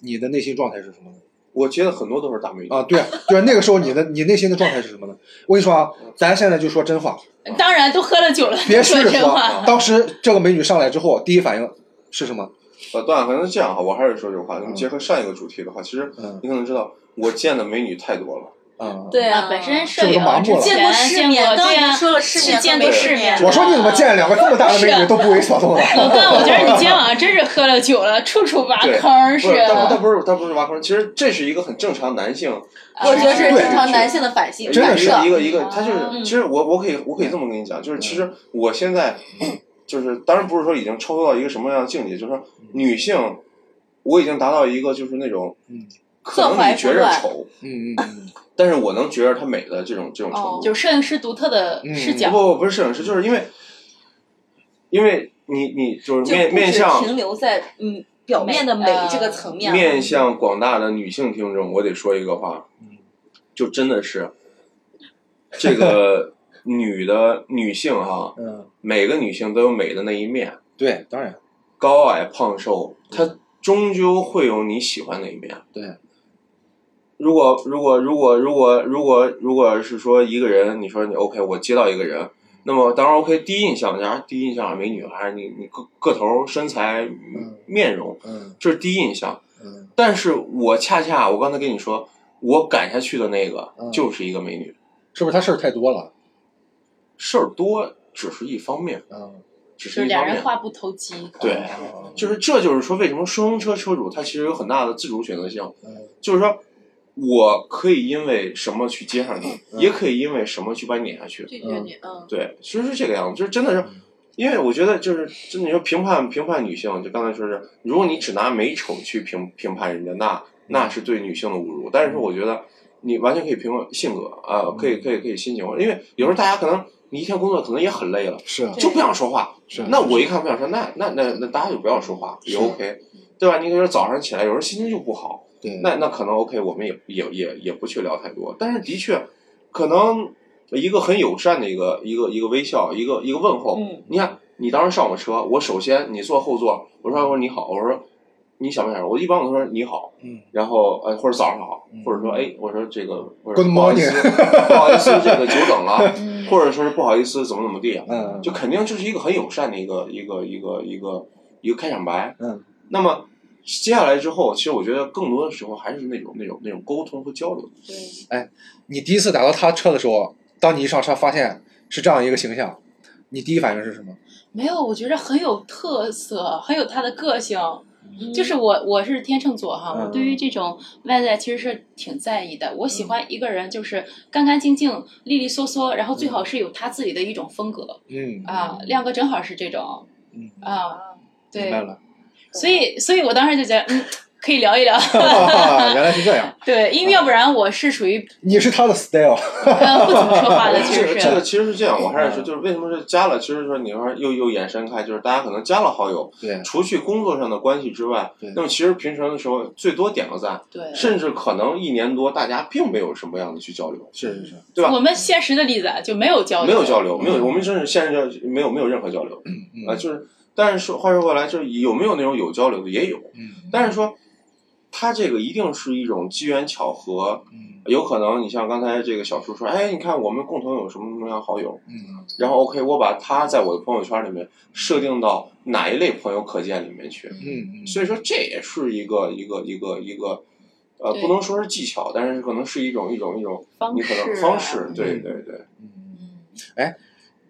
你的内心状态是什么呢？我接的很多都是大美女啊，对，就是那个时候你的你内心的状态是什么呢？我跟你说啊，咱现在就说真话，当然都喝了酒了，别说试着说真话。。当时这个美女上来之后，第一反应是什么？呃，段反正这样哈，我还是说这个话，那么结合上一个主题的话，其实嗯你可能知道，我见的美女太多了。啊，对啊，本身摄是不是影之麻木了见过前见世面，对呀，说了世面见过世面。我说你怎么见两个这么大的美女都不为所动啊？老段，我觉得你今天晚上真是喝了酒了，处处挖对坑不是，他。不是他不是挖坑，其实这是一个很正常男性，我觉得这是正常男性的反性真的是一。个一个，他就是，嗯其实我我可以我可以这么跟你讲，就是其实我现在就是，当然不是说已经超脱到一个什么样的境界，就是说女性，我已经达到一个就是那种嗯，可能你觉着丑，嗯嗯嗯，但是我能觉着她美的这种这种程哦度。就是摄影师独特的视角。不不不是摄影师，就是因为，因为你你就是面就面向停留在嗯表面的美呃这个层面，面向广大的女性听众，我得说一个话，就真的是这个女的女性哈，嗯，每个女性都有美的那一面，对，当然，高矮胖瘦，她终究会有你喜欢的一面。对，如果如果如果如果如果如果是说一个人，你说你 OK，我接到一个人，那么当然 OK，第一印象，假如第一印象美女，还是你你个个头、身材、面容，嗯。这是第一印象。嗯。但是我恰恰我刚才跟你说，我赶下去的那个嗯。就是一个美女，是不是她事儿太多了？事儿多只是一方面，嗯，只是一方面。俩人话不投机。对，就是这就是说，为什么顺风车车主他其实有很大的自主选择性，嗯就是说，我可以因为什么去接上你，嗯也可以因为什么去把你撵下去。拒绝你，嗯，对，其实是这个样子，就是真的是，因为我觉得就是，就你说评判评判女性，就刚才说是，如果你只拿美丑去评评判人家，那那是对女性的侮辱。但是我觉得你完全可以评判性格啊、可以可以可以心情，因为有时候大家可能你一天工作可能也很累了，是就不想说话。是，那我一看不想说，那那那那大家就不要说话，也 OK，对吧？你比如说早上起来，有时候心情就不好，对，那那可能 OK，我们也也也也不去聊太多，但是的确，可能一个很友善的一个一个一个微笑，一个一个问候。嗯你看，你当时上我车，我首先你坐后座，我说我说你好，我说你想不想？我一般我都说你好，嗯，然后呃或者早上好，嗯或者说哎我说这个我说不好意思不好意思这个久等了，或者说是不好意思怎么怎么地，嗯，就肯定就是一个很友善的一个一个一个一个一个开场白。嗯，那么接下来之后，其实我觉得更多的时候还是那种那种那种沟通和交流。对，哎你第一次打到他车的时候，当你一上车发现是这样一个形象，你第一反应是什么？没有，我觉得很有特色，很有他的个性。嗯就是我，我是天秤座哈，嗯我对于这种外在其实是挺在意的。我喜欢一个人就是干干净净、利利索索，然后最好是有他自己的一种风格嗯啊。亮哥正好是这种嗯，啊，对明白，了。所以，所以我当时就觉得，嗯，可以聊一聊。*laughs* 原来是这样。*laughs* 对，因为要不然我是属于你是他的 style，不怎么说话的，*laughs* 其实是。这个其实是这样，我还是说，就是为什么是加了？其实说你说又又延伸开，就是大家可能加了好友，对，除去工作上的关系之外，那么其实平常的时候最多点个赞，对，甚至可能一年多大家并没有什么样的去交流，是是是，对吧？我们现实的例子就没有交流，没有交流，没有，我们真是现实交没有没有任何交流，啊，就是，但是说话说回来，就是有没有那种有交流的也有，嗯，但是说。他这个一定是一种机缘巧合，有可能你像刚才这个小叔说，哎，你看我们共同有什么什么样好友，嗯，然后 OK，我把他在我的朋友圈里面设定到哪一类朋友可见里面去，嗯，所以说这也是一个一个一个一个，呃，不能说是技巧，但是可能是一种一种一种你可能方式，对对对，嗯，哎，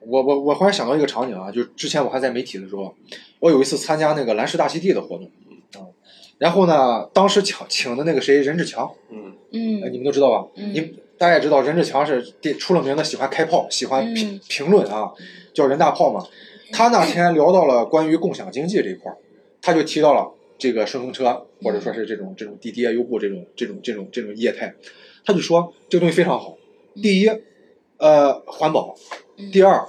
我我我忽然想到一个场景啊，就之前我还在媒体的时候，我有一次参加那个蓝石大溪地的活动。然后呢？当时请请的那个谁，任志强，嗯嗯，你们都知道吧？你大家也知道，任志强是出了名的喜欢开炮，喜欢评评论啊，叫任大炮嘛。他那天聊到了关于共享经济这一块儿，他就提到了这个顺风车，或者说是这种这种滴滴啊、优步这种这种这种这种业态，他就说这个东西非常好。第一，呃，环保；第二，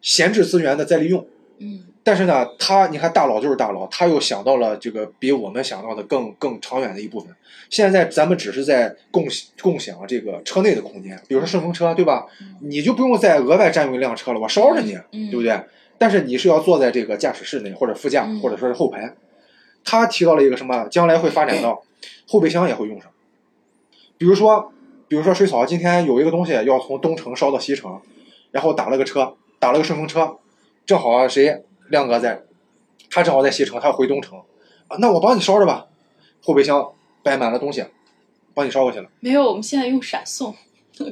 闲置资源的再利用。嗯。但是呢，他你看大佬就是大佬，他又想到了这个比我们想到的更更长远的一部分。现在咱们只是在共共享这个车内的空间，比如说顺风车，对吧？你就不用再额外占用一辆车了，我捎着你，对不对？但是你是要坐在这个驾驶室内或者副驾或者说是后排。他提到了一个什么？将来会发展到后备箱也会用上。比如说，比如说水草今天有一个东西要从东城捎到西城，然后打了个车，打了个顺风车，正好谁？亮哥在，他正好在西城，他要回东城，啊，那我帮你捎着吧，后备箱摆满了东西，帮你捎过去了。没有，我们现在用闪送，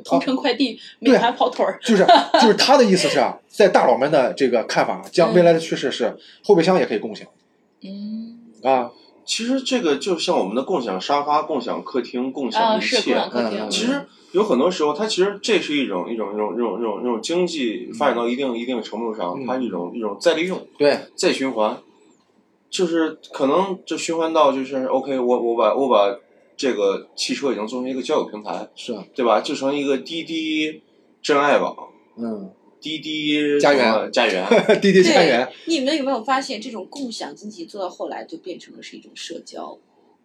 同城快递，美团跑腿儿。就是就是他的意思是啊，在大佬们的这个看法，将未来的趋势是后备箱也可以共享。嗯。啊，其实这个就像我们的共享沙发、共享客厅、共享一切，嗯，其实。有很多时候，它其实这是一种一种一种一种一种一种经济发展到一定一定程度上，它一种一种再利用，对，再循环，就是可能就循环到就是 OK，我我把我把这个汽车已经做成一个交友平台，是，对吧？就成一个滴滴真爱网，嗯，*laughs* 滴滴家园家园，滴滴家园。你们有没有发现，这种共享经济做到后来就变成了是一种社交？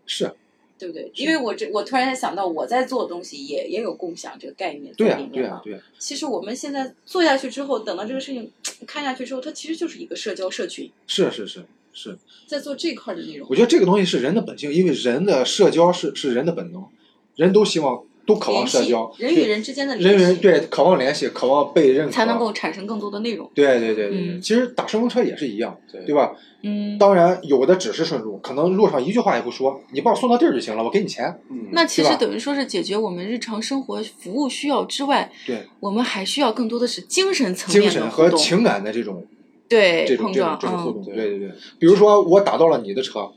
是。对不对？因为我这我突然间想到，我在做的东西也也有共享这个概念在里面嘛。对啊其实我们现在做下去之后，等到这个事情看下去之后，它其实就是一个社交社群。是是是是。在做这块的内容。我觉得这个东西是人的本性，因为人的社交是是人的本能，人都希望。都渴望社交，人与人之间的人与人对渴望联系，渴望被认可，才能够产生更多的内容。对对对对，其实打顺风车也是一样，对吧？嗯，当然有的只是顺路，可能路上一句话也不说，你把我送到地儿就行了，我给你钱。嗯那其实等于说是解决我们日常生活服务需要之外，对，我们还需要更多的是精神层面精神和情感的这种对这种这种这种互动。对对对，比如说我打到了你的车。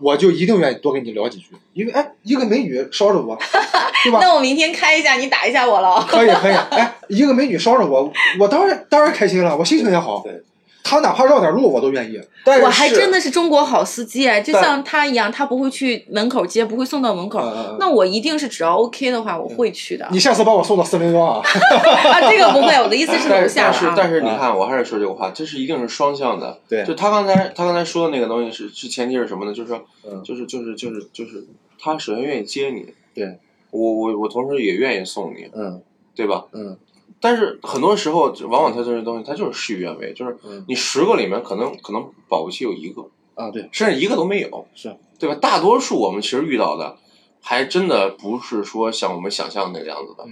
我就一定愿意多跟你聊几句，因为哎，一个美女捎着我，*laughs* 对吧？那我明天开一下，你打一下我了。可以可以，哎，一个美女捎着我，我当然当然开心了，我心情也好。对。他哪怕绕点路我都愿意，但我还真的是中国好司机哎，就像他一样，他不会去门口接，不会送到门口，那我一定是只要 OK 的话，我会去的。你下次把我送到四零幺啊？*laughs* 啊，这个不会，我的意思是楼下。但是但是你看，我还是说这个话，这是一定是双向的。对，就他刚才他刚才说的那个东西是是前提是什么呢？就是说，就是就是就是就是他首先愿意接你，对我我我同时也愿意送你，嗯，对吧？嗯。但是很多时候，往往它这些东西，它就是事与愿违，就是你十个里面可能可能保不齐有一个啊，对，甚至一个都没有，是对吧？大多数我们其实遇到的，还真的不是说像我们想象那个样子的。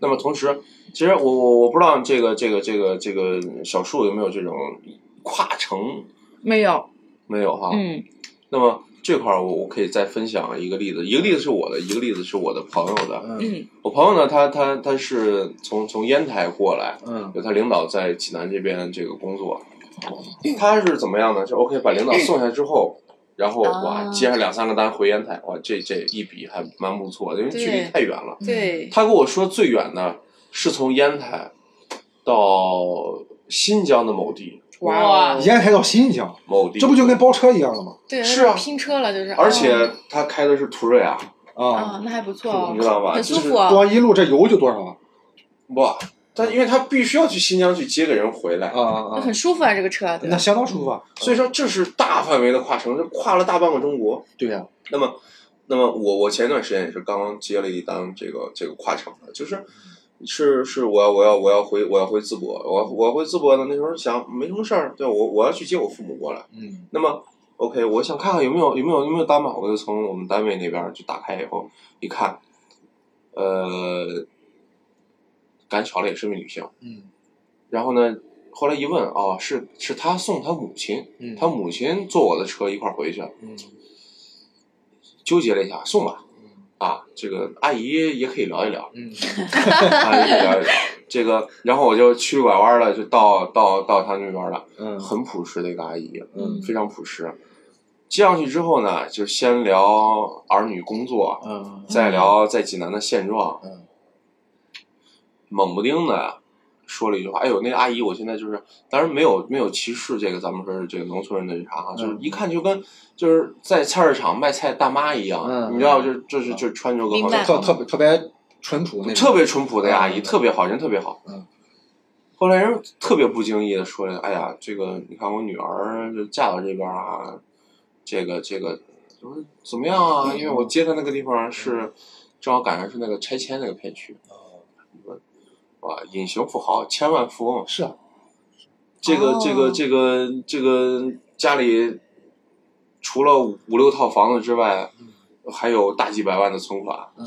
那么同时，其实我我我不知道这个这个这个这个小树有没有这种跨城？没有，没有哈。嗯。那么。这块儿我我可以再分享一个例子，一个例子是我的，一个例子是我的朋友的。嗯，我朋友呢，他他他是从从烟台过来，嗯，就他领导在济南这边这个工作，他是怎么样呢？就 OK 把领导送下之后，然后哇接上两三个单回烟台，哇这这一笔还蛮不错的，因为距离太远了。对，他跟我说最远的是从烟台到新疆的某地。哇烟台到新疆，某地，这不就跟包车一样了吗？对，是啊拼车了就是。而且哦他开的是途锐啊，啊，啊，那还不错知道吧？很就是舒服哦。光一路这油就多少啊？不，但因为他必须要去新疆去接个人回来，啊啊啊！很舒服啊，这个车。那相当舒服啊。所以说这是大范围的跨城，这跨了大半个中国。对呀，那么，那么我我前段时间也是刚刚接了一单这个这个跨城的，就是是是我要我要我要回我要回淄博，我我要回淄博呢，那时候想没什么事儿，对我我要去接我父母过来，嗯那么 OK，我想看看有没有有没有有没有单嘛，我就从我们单位那边儿就打开以后一看，呃，赶巧了也是位女性，嗯然后呢，后来一问，哦，是是他送他母亲，嗯，他母亲坐我的车一块儿回去，嗯纠结了一下，送吧。啊，这个阿姨也可以聊一聊，嗯 *laughs* 阿姨可以聊一聊。*laughs* 这个，然后我就曲里拐弯了，就到到到他那边了，嗯很朴实的一个阿姨，嗯非常朴实。接上去之后呢，就先聊儿女工作，嗯再聊在济南的现状，嗯猛不丁的说了一句话，哎呦，那个阿姨，我现在就是，当然没有没有歧视这个咱们说是这个农村人的啥哈，就是一看就跟就是在菜市场卖菜大妈一样，嗯你知道，就就是就穿着个特特别特别淳朴那，特别淳朴的阿姨，嗯特别好人，特别好。嗯。后来人特别不经意的说了：“哎呀，这个你看我女儿就嫁到这边啊，这个这个，我说怎么样啊？因为我接她那个地方是正好赶上是那个拆迁那个片区。哇，隐形富豪，千万富翁，是啊，这个、哦这个这个这个家里除了五六套房子之外，还有大几百万的存款。嗯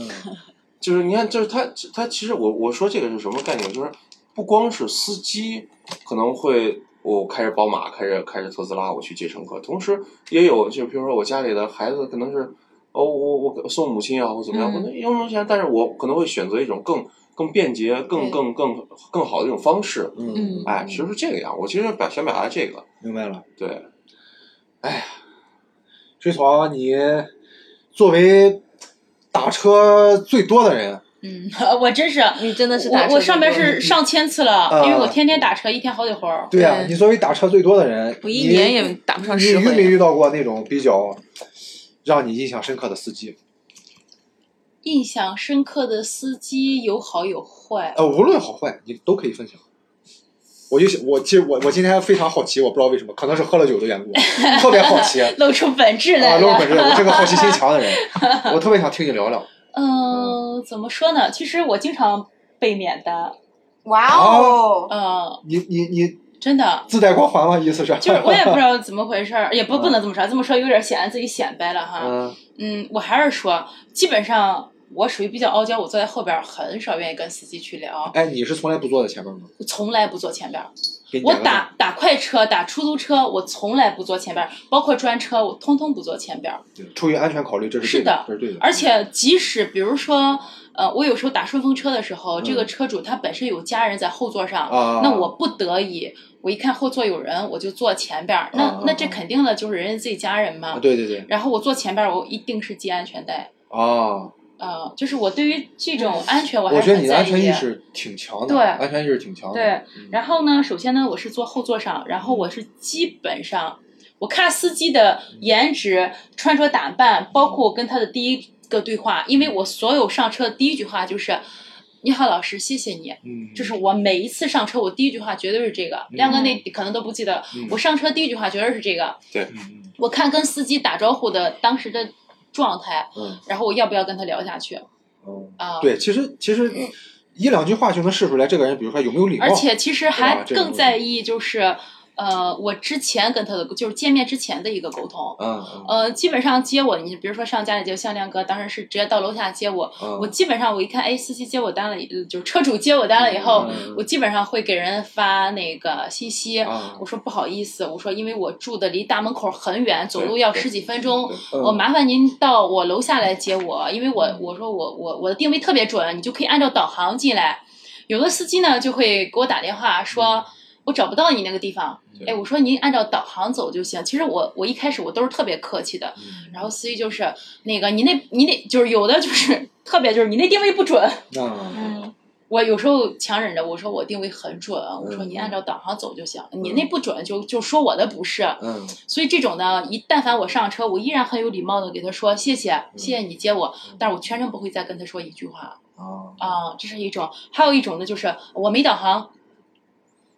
就是你看，就是他他其实我我说这个是什么概念？就是不光是司机可能会我开着宝马，开着开着特斯拉我去接乘客，同时也有就比如说我家里的孩子可能是哦我我送母亲啊或怎么样，嗯我那有没有钱？但是我可能会选择一种更更便捷、更更更更好的一种方式。嗯，哎，其实是这个样，我其实表想表达这个，明白了。对，哎水草，你作为打车最多的人，嗯，*laughs* 我真是，你真的是打车我我上边是上千次了，啊因为我天天打车，一天好几回儿。对呀、对你作为打车最多的人，我一年也打不上你十回。遇没遇到过那种比较让你印象深刻的司机？印象深刻的司机有好有坏。呃，无论好坏，你都可以分享。我就想我其实我我今天非常好奇，我不知道为什么，可能是喝了酒的缘故，*laughs* 特别好奇啊，露出本质来了。露出本质，我这个好奇心强的人，*laughs* 我特别想听你聊聊。嗯、怎么说呢？其实我经常被免单，哇哦！嗯、你你你真的。自带光环吗？意思是？就是我也不知道怎么回事儿，也不 *laughs* 不能这么说，这么说有点显得自己显摆了哈。嗯嗯，我还是说，基本上我属于比较傲娇，我坐在后边儿很少愿意跟司机去聊，哎，你是从来不坐在前面吗？我从来不坐前边儿。我打打快车、打出租车，我从来不坐前边儿，包括专车，我通通不坐前边儿。出于安全考虑，这是对是的这是对的。而且即使比如说，呃，我有时候打顺风车的时候，嗯这个车主他本身有家人在后座上，啊，那我不得已，我一看后座有人，我就坐前边儿。那、啊那这肯定的就是人家自己家人嘛。啊对对对然后我坐前边儿，我一定是系安全带。啊，呃，就是我对于这种安全我还我是很在觉得你的安全意。识挺强的，对安全意识挺强的。对嗯然后呢，首先呢，我是坐后座上，然后我是基本上，我看司机的颜值、穿着打扮，包括我跟他的第一个对话，因为我所有上车的第一句话就是“你好，老师，谢谢你”。嗯，就是我每一次上车，我第一句话绝对是这个。亮哥那可能都不记得，嗯我上车第一句话绝对是这个。对我看跟司机打招呼的当时的状态，嗯然后我要不要跟他聊下去嗯，啊？对，其实其实一两句话就能试出来这个人，比如说有没有礼貌，而且其实还更在意就是，呃，我之前跟他的就是见面之前的一个沟通。嗯嗯呃，基本上接我，你比如说上家里接向亮哥，当时是直接到楼下接我。嗯，我基本上我一看，哎，司机接我单了，呃就是车主接我单了以后，嗯我基本上会给人发那个信息。啊我说不好意思，我说因为我住的离大门口很远，走路要十几分钟，嗯我麻烦您到我楼下来接我，因为我我说我我我的定位特别准，你就可以按照导航进来。有的司机呢就会给我打电话说，我找不到你那个地方，对哎，我说您按照导航走就行。其实我我一开始我都是特别客气的，嗯然后司机就是那个你那你那就是有的就是特别就是你那定位不准，啊嗯，我有时候强忍着，我说我定位很准，我说你按照导航走就行，你那不准就就说我的不是。嗯所以这种呢，一但凡我上车，我依然很有礼貌的给他说谢谢，谢谢你接我，但是我全程不会再跟他说一句话啊啊，这是一种。还有一种呢，就是我没导航，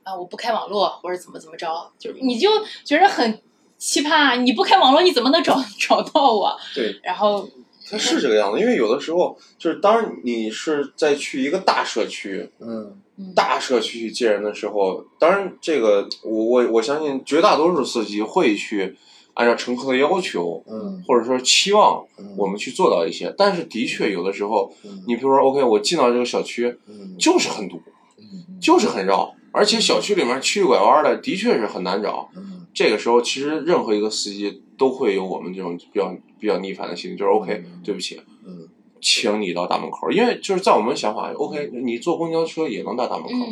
啊，我不开网络或者怎么怎么着，就是你就觉得很奇葩，你不开网络你怎么能找 *laughs* 找到我？对，然后它是这个样子，因为有的时候就是当然你是在去一个大社区，嗯大社区去接人的时候，当然这个我我我相信绝大多数司机会去按照乘客的要求，嗯或者说期望嗯我们去做到一些，但是的确有的时候，嗯你比如说 OK，我进到这个小区嗯就是很堵，嗯就是很绕，而且小区里面曲里拐弯的的确是很难找。嗯。这个时候，其实任何一个司机都会有我们这种比较比较逆反的心理，就是 OK，嗯对不起，嗯。请你到大门口，因为就是在我们想法，OK，你坐公交车也能到大门口，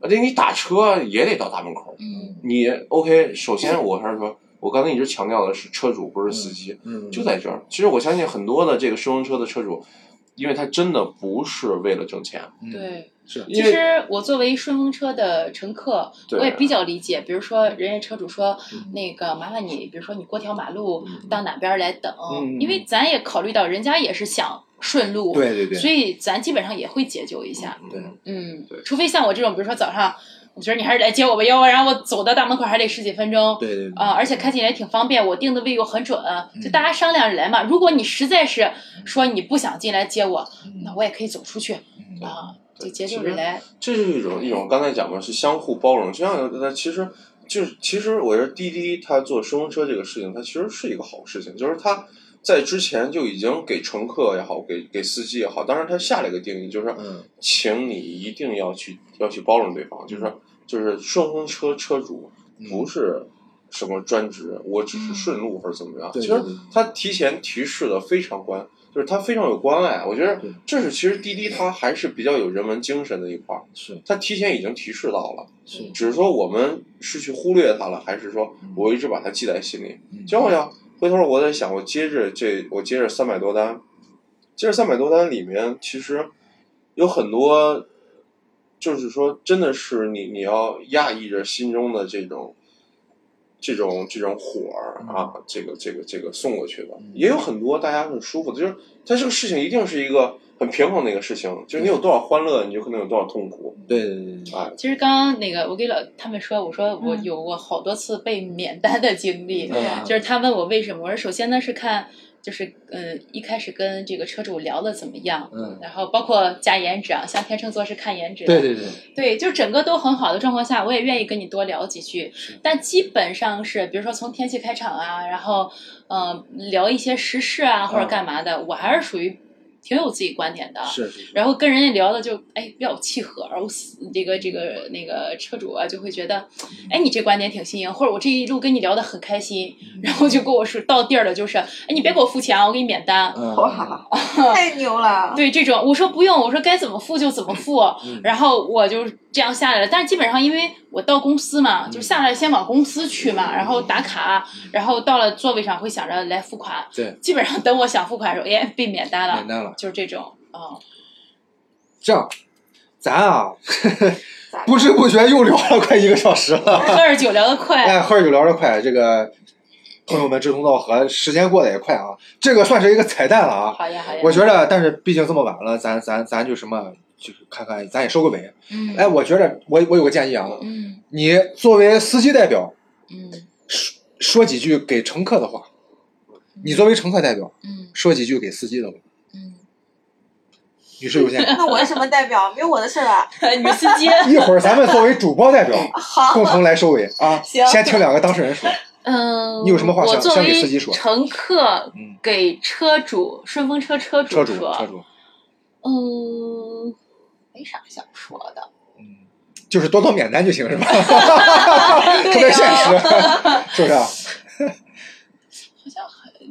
而且你打车也得到大门口。嗯。你 OK，首先我还是说，我刚才一直强调的是车主，不是司机，嗯，就在这儿。其实我相信很多的这个顺风车的车主，因为他真的不是为了挣钱，嗯对。是其实我作为顺风车的乘客，我也比较理解。比如说，人家车主说嗯那个麻烦你，比如说你过条马路到哪边儿来等，嗯因为咱也考虑到人家也是想顺路，对对对，所以咱基本上也会解救一下。对嗯对，除非像我这种，比如说早上，我觉得你还是来接我吧，要不然我走到大门口还得十几分钟。对对对啊、而且开起来挺方便，我定的位又很准，嗯就大家商量着来嘛。如果你实在是说你不想进来接我，那我也可以走出去嗯啊，就接受着来。这是一种一种刚才讲的是相互包容，就像它其实就是其实我觉得滴滴它做顺风车这个事情，它其实是一个好事情，就是它在之前就已经给乘客也好，给给司机也好，当然它下了一个定义，就是请你一定要去要去包容对方，就是说就是顺风车车主嗯不是什么专职，我只是顺路或者怎么样。对其实他提前提示的非常关，就是他非常有关爱。我觉得这是其实滴滴它还是比较有人文精神的一块儿，是他提前已经提示到了，是只是说我们是去忽略它了，还是说嗯我一直把它记在心里。嗯就好像回头我在想，我接着这我接着三百多单，接着三百多单里面其实有很多，就是说真的是你你要压抑着心中的这种。这种这种火儿啊，这个这个这个送过去的，嗯也有很多大家很舒服的，就是它这个事情一定是一个很平衡的一个事情，就是你有多少欢乐，你就可能有多少痛苦，对对对对，哎，其实刚刚那个，我给老他们说，我说我嗯有过好多次被免单的经历，嗯就是他问我为什么，我说首先呢是看，就是嗯一开始跟这个车主聊的怎么样，嗯然后包括加颜值啊，像天秤座是看颜值的，对对对，对，就整个都很好的状况下，我也愿意跟你多聊几句。但基本上是，比如说从天气开场啊，然后嗯、呃聊一些时事啊或者干嘛的，我还是属于挺有自己观点的。是是是，然后跟人家聊的就哎比较契合，然后这个这个那个车主啊就会觉得，哎你这观点挺新颖，或者我这一路跟你聊的很开心，然后就跟我说到地儿了，就是哎你别给我付钱啊，我给你免单。嗯哇，*laughs* 太牛了！对这种，我说不用，我说该怎么付就怎么付，然后我就这样下来了。但是基本上因为我到公司嘛，就下来先往公司去嘛，然后打卡，然后到了座位上会想着来付款。对，基本上等我想付款的时候，哎，被免单了，免单了。就是这种啊。这样，咱啊，*laughs* 不知不觉又聊了快一个小时了。喝着酒聊得快，哎，喝着酒聊得快，这个朋友们志同道合，时间过得也快啊。这个算是一个彩蛋了啊。好呀好呀。我觉得，但是毕竟这么晚了，咱咱咱就什么，就是看看，咱也收个尾。嗯，哎，我觉得我我有个建议啊，嗯你作为司机代表，嗯说几句给乘客的话；你作为乘客代表，嗯说几句给司机的话。嗯，女士优先。那我是什么代表？没有我的事儿啊。女司机，一会儿咱们作为主播代表，*laughs* 好，共同来收尾啊。*laughs* 行先听两个当事人说。嗯，你有什么话想给司机说乘客嗯给车主顺风车车主车主，说车主，嗯，没啥想说的。嗯，就是多多免单就行是吧？*laughs* 特别现实，是不是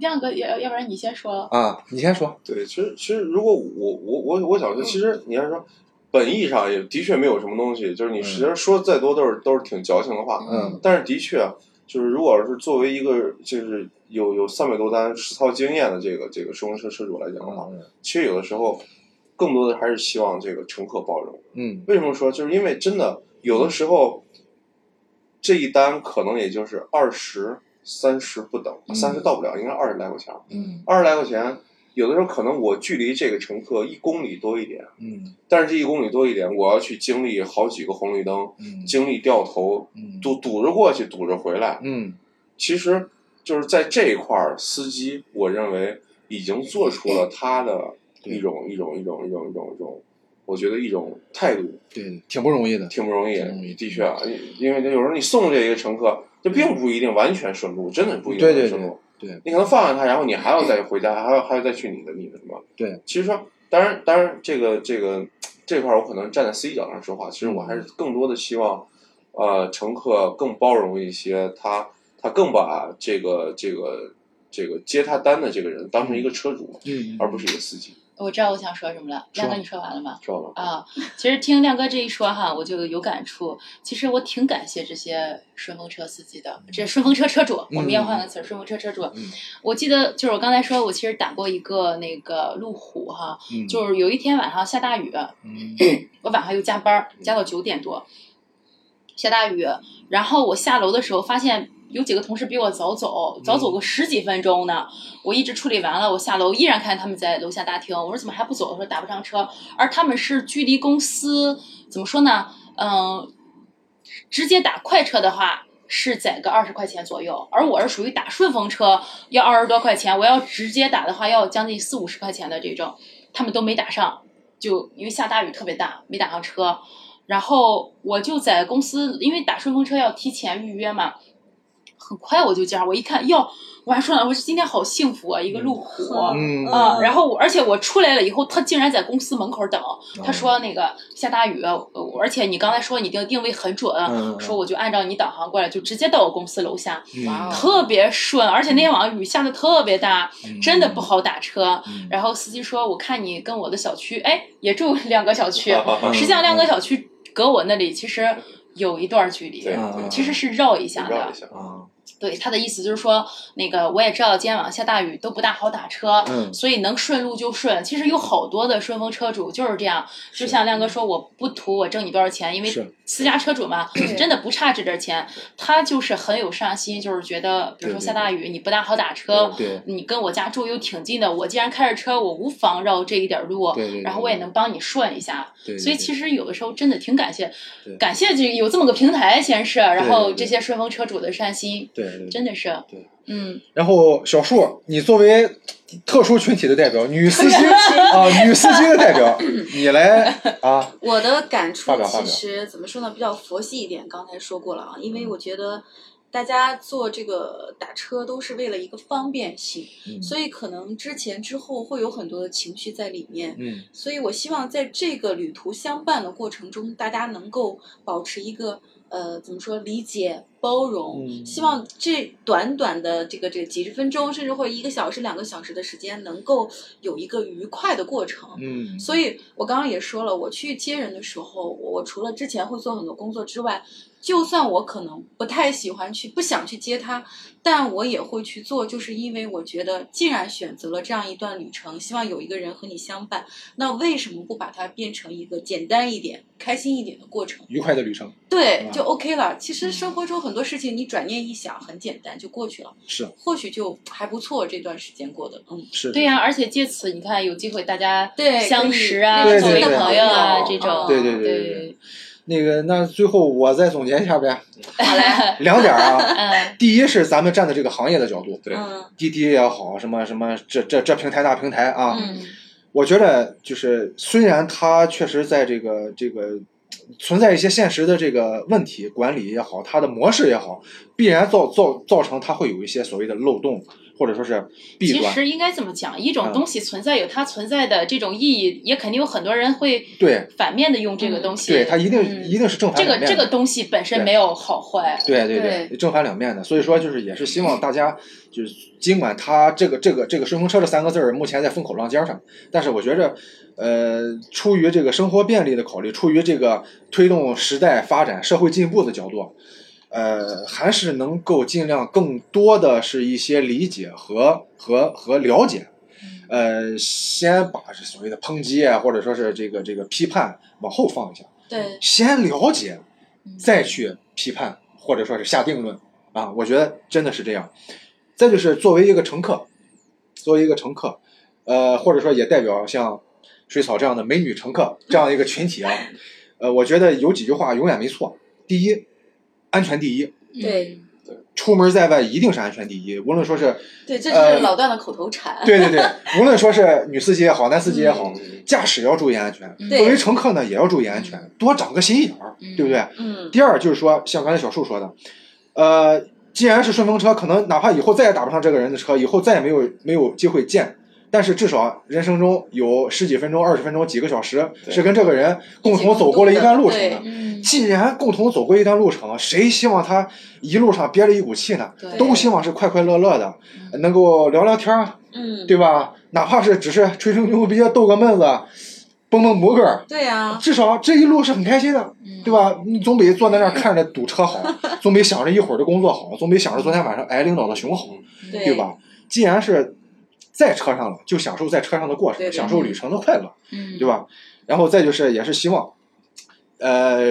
亮哥，要要不然你先说。啊，你先说。对，其实其实如果我我我我想说，其实你要说本意上也的确没有什么东西，就是你实际上说再多都是都是挺矫情的话，嗯但是的确啊就是如果是作为一个就是有有三百多单实操经验的这个这个顺风车车主来讲的话，嗯其实有的时候更多的还是希望这个乘客包容。嗯，为什么说？就是因为真的有的时候，这一单可能也就是二十三十不等，三十到不了，应该二十来块钱。嗯，二十来块钱，有的时候可能我距离这个乘客一公里多一点，嗯但是这一公里多一点，我要去经历好几个红绿灯，嗯经历掉头，嗯堵堵着过去，堵着回来。嗯其实就是在这一块儿，司机我认为已经做出了他的一种一种一种一种一种一种，我觉得一种态度，对，挺不容易的。挺不容易挺不容易。的确啊，因为有时候你送这一个乘客，这并不一定完全顺路，真的不一定对对。对对你可能放下他，然后你还要再回家，还要还要再去你的你的什么？对。其实说，当然当然，这个这个这块儿我可能站在司机角度上说话，其实我还是更多的希望，呃，乘客更包容一些，他他更把这个这个这个接他单的这个人当成一个车主，嗯而不是一个司机。我知道我想说什么了，亮哥，你说完了吗？知道吗？啊，其实听亮哥这一说哈，我就有感触。其实我挺感谢这些顺风车司机的，这顺风车车主，我们要换个词儿，顺风车车主。嗯我记得就是我刚才说，我其实打过一个那个路虎哈，嗯就是有一天晚上下大雨，嗯我晚上又加班儿，加到九点多，下大雨，然后我下楼的时候发现有几个同事比我早走，早走个十几分钟呢。我一直处理完了，我下楼依然看他们在楼下大厅，我说怎么还不走？我说打不上车，而他们是距离公司怎么说呢？嗯，直接打快车的话。是宰个二十块钱左右，而我是属于打顺风车要二十多块钱，我要直接打的话要将近四五十块钱的这种，他们都没打上，就因为下大雨特别大，没打上车。然后我就在公司，因为打顺风车要提前预约嘛，很快我就加。我一看，哟，我还说呢，我说今天好幸福啊，一个路虎。嗯啊，然后我，而且我出来了以后，他竟然在公司门口等。他说那个下大雨，呃而且你刚才说你定定位很准，嗯说我就按照你导航过来，就直接到我公司楼下，嗯特别顺。而且那天晚上雨下的特别大，嗯真的不好打车。嗯然后司机说，我看你跟我的小区，哎，也住亮哥小区，*laughs* 嗯实际上亮哥小区隔我那里其实有一段距离其实是绕一下的绕一。下。啊对他的意思就是说，那个我也知道今天晚上下大雨都不大好打车，嗯所以能顺路就顺。其实有好多的顺风车主就是这样，就像亮哥说，我不图我挣你多少钱，因为私家车主嘛，真的不差这点钱。他就是很有上心，就是觉得，比如说下大雨你不大好打车，对你跟我家住又挺近的，我既然开着车，我无妨绕这一点路，然后我也能帮你顺一下。对，所以其实有的时候真的挺感谢，感谢这有这么个平台，先是，然后这些顺风车主的善心，对真的是，对。嗯，然后小树，你作为特殊群体的代表，女司机 *laughs* 啊，女司机的代表，*laughs* 你来啊，我的感触其实怎么说呢，比较佛系一点。刚才说过了啊，因为我觉得大家坐这个打车都是为了一个方便性，嗯。所以可能之前之后会有很多的情绪在里面。嗯。所以我希望在这个旅途相伴的过程中，大家能够保持一个呃怎么说理解、包容。嗯希望这短短的这个这个几十分钟，甚至或者一个小时、两个小时的时间，能够有一个愉快的过程。嗯所以我刚刚也说了，我去接人的时候，我除了之前会做很多工作之外，就算我可能不太喜欢去、不想去接他，但我也会去做，就是因为我觉得既然选择了这样一段旅程，希望有一个人和你相伴，那为什么不把它变成一个简单一点、开心一点的过程？愉快的旅程对嗯，就 OK 了。其实生活中很多事情，你转念一想，很简单就过去了，是。或许就还不错。这段时间过得，嗯，是，对呀、而且借此你看有机会大家对相识啊，对对作为朋友啊这种，对对对对对。那个，那最后我再总结一下呗，*laughs* 好嘞，*laughs* 两点啊。嗯第一是咱们站在这个行业的角度，对。嗯滴滴也好，什么什么这这这平台那平台啊，嗯。我觉得就是虽然它确实在这个这个存在一些现实的这个问题，管理也好，它的模式也好，必然造造造成它会有一些所谓的漏洞，或者说是弊端。其实应该怎么讲，一种嗯东西存在有它存在的这种意义，也肯定有很多人会对反面的用这个东西。对，它一定、嗯一定是正反这两面的。个这个东西本身没有好坏。对对对正反两面的，所以说就是也是希望大家就是尽管它这个这个这个顺风车这三个字儿目前在风口浪尖上，但是我觉着，呃，出于这个生活便利的考虑，出于这个推动时代发展、社会进步的角度，呃，还是能够尽量更多的是一些理解和和和了解。呃，先把这所谓的抨击啊，或者说是这个这个批判往后放一下，对，先了解，嗯再去批判或者说是下定论啊。我觉得真的是这样。再就是作为一个乘客，作为一个乘客，呃，或者说也代表像水草这样的美女乘客这样一个群体啊，*laughs* 呃，我觉得有几句话永远没错。第一，安全第一，对。出门在外一定是安全第一，无论说是对，这呃是老段的口头禅。对对对，无论说是女司机也好，男司机也好，嗯。驾驶要注意安全，对作为乘客呢也要注意安全，多长个心眼儿，对不对？嗯，第二就是说，像刚才小树说的，呃，既然是顺风车，可能哪怕以后再也打不上这个人的车，以后再也没有没有机会见，但是至少人生中有十几分钟、二十分钟、几个小时是跟这个人共同走过了一段路程的。嗯既然共同走过一段路程，谁希望他一路上憋着一股气呢？都希望是快快乐乐的，能够聊聊天儿，嗯，对吧？哪怕是只是吹吹牛逼、逗个闷子、蹦蹦摩根儿，对呀，至少这一路是很开心的，对吧？你总比坐在那儿看着堵车好，*laughs* 总比想着一会儿的工作好，总比想着昨天晚上挨领导的熊好，对对？吧？既然是在车上了，就享受在车上的过程，对对享受旅程的快乐，嗯，对吧？然后再就是也是希望，呃，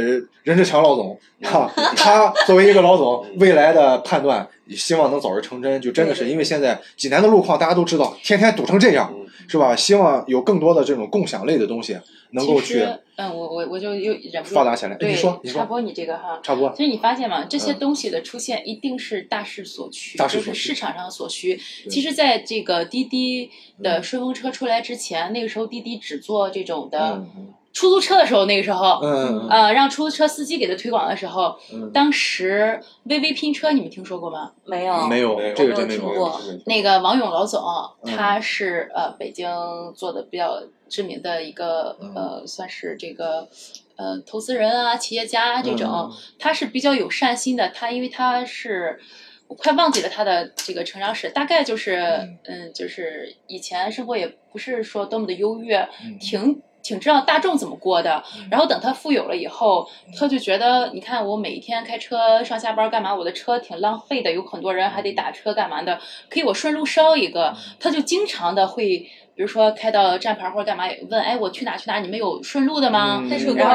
任志强老总哈、他作为一个老总，*laughs* 未来的判断希望能早日成真。就真的是因为现在济南的路况大家都知道，天天堵成这样，嗯是吧？希望有更多的这种共享类的东西能够去，嗯，我我我就又忍不住发达起来。你说，你说，插播你这个哈。差不多。其实你发现吗？这些嗯东西的出现一定是大势所趋，就大势所趋是市场上所需。其实，在这个滴滴的顺风车出来之前，那个时候滴滴只做这种的嗯出租车的时候，那个时候，嗯呃，让出租车司机给他推广的时候，嗯当时微微拼车，你们听说过吗？没有，没有没有这个真没有。听过那个王勇老总，嗯他是呃北京做的比较知名的一个嗯呃，算是这个呃投资人啊、企业家啊这种，嗯他是比较有善心的。他因为他是我快忘记了他的这个成长史，大概就是嗯嗯，就是以前生活也不是说多么的优越，嗯挺。挺知道大众怎么过的，然后等他富有了以后，他就觉得，你看我每一天开车上下班干嘛？我的车挺浪费的，有很多人还得打车干嘛的，可以我顺路捎一个。他就经常的会，比如说开到站牌或者干嘛，问，哎，我去哪去哪？你们有顺路的吗？然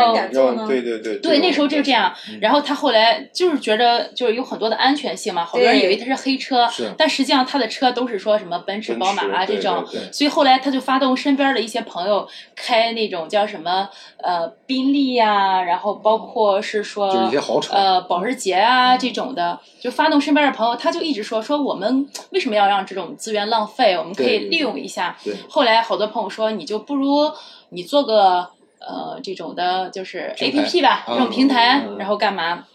后？对对对对，那时候就是这样。嗯然后他后来就是觉得，就是有很多的安全性嘛，好多人以为他是黑车，但实际上他的车都是说什么奔驰、宝马啊这种。所以后来他就发动身边的一些朋友开那种叫什么呃宾利呀、然后包括是说就一些豪车呃保时捷啊这种的，就发动身边的朋友，他就一直说说我们为什么要让这种资源浪费？我们可以利用一下。对后来好多朋友说，你就不如你做个呃这种的，就是 A P P 吧，嗯这种平台，嗯然后干嘛？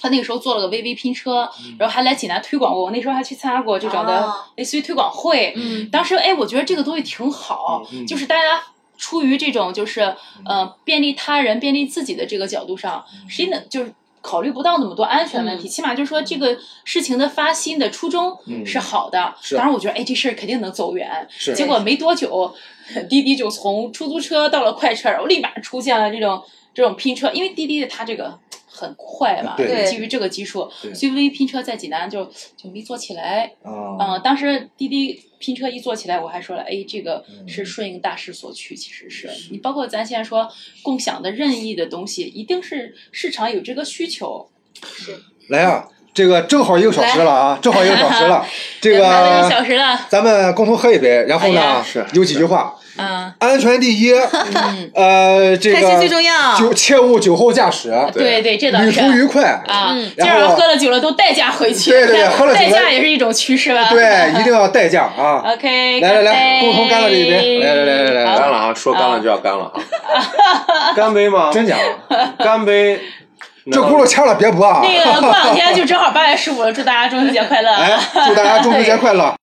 他那个时候做了个微微拼车，然后还来济南推广过。我那时候还去参加过这种的啊类似于推广会。嗯当时哎，我觉得这个东西挺好，嗯就是大家出于这种就是呃便利他人、便利自己的这个角度上，谁能就是。考虑不到那么多安全问题，嗯。起码就是说这个事情的发心的初衷嗯。是好的。是。当然，我觉得哎，这事儿肯定能走远。是。结果没多久，*laughs* 滴滴就从出租车到了快车，然后立马出现了这种这种拼车，因为滴滴的它这个很快嘛，基于这个技术，对。所以微拼车在济南就就没做起来。啊嗯，当时滴滴拼车一做起来，我还说了，哎，这个是顺应大势所趋，其实是你包括咱现在说共享的任意的东西，一定是市场有这个需求。是。来啊，这个正好一个小时了啊，正好一个小时了，这 *laughs* 来了一个小时了，咱们共同喝一杯，然后呢有几句话，嗯，安全第一，嗯呃，这开心最个重要。酒切勿酒后驾驶，对对，这倒是旅途愉快。啊。嗯今儿然后喝了酒了都代驾回去，对对对喝了酒了代驾也是一种趋势吧？对，一定要代驾啊！OK，来来来共同干了这一杯来来来来来干了啊，说干了就要干了啊。*laughs* 干杯吗？真假？*laughs* 干杯！这轱辘掐了别播啊！那个过两天就正好八月十五了，祝大家中秋节快乐！哎，祝大家中秋节快乐！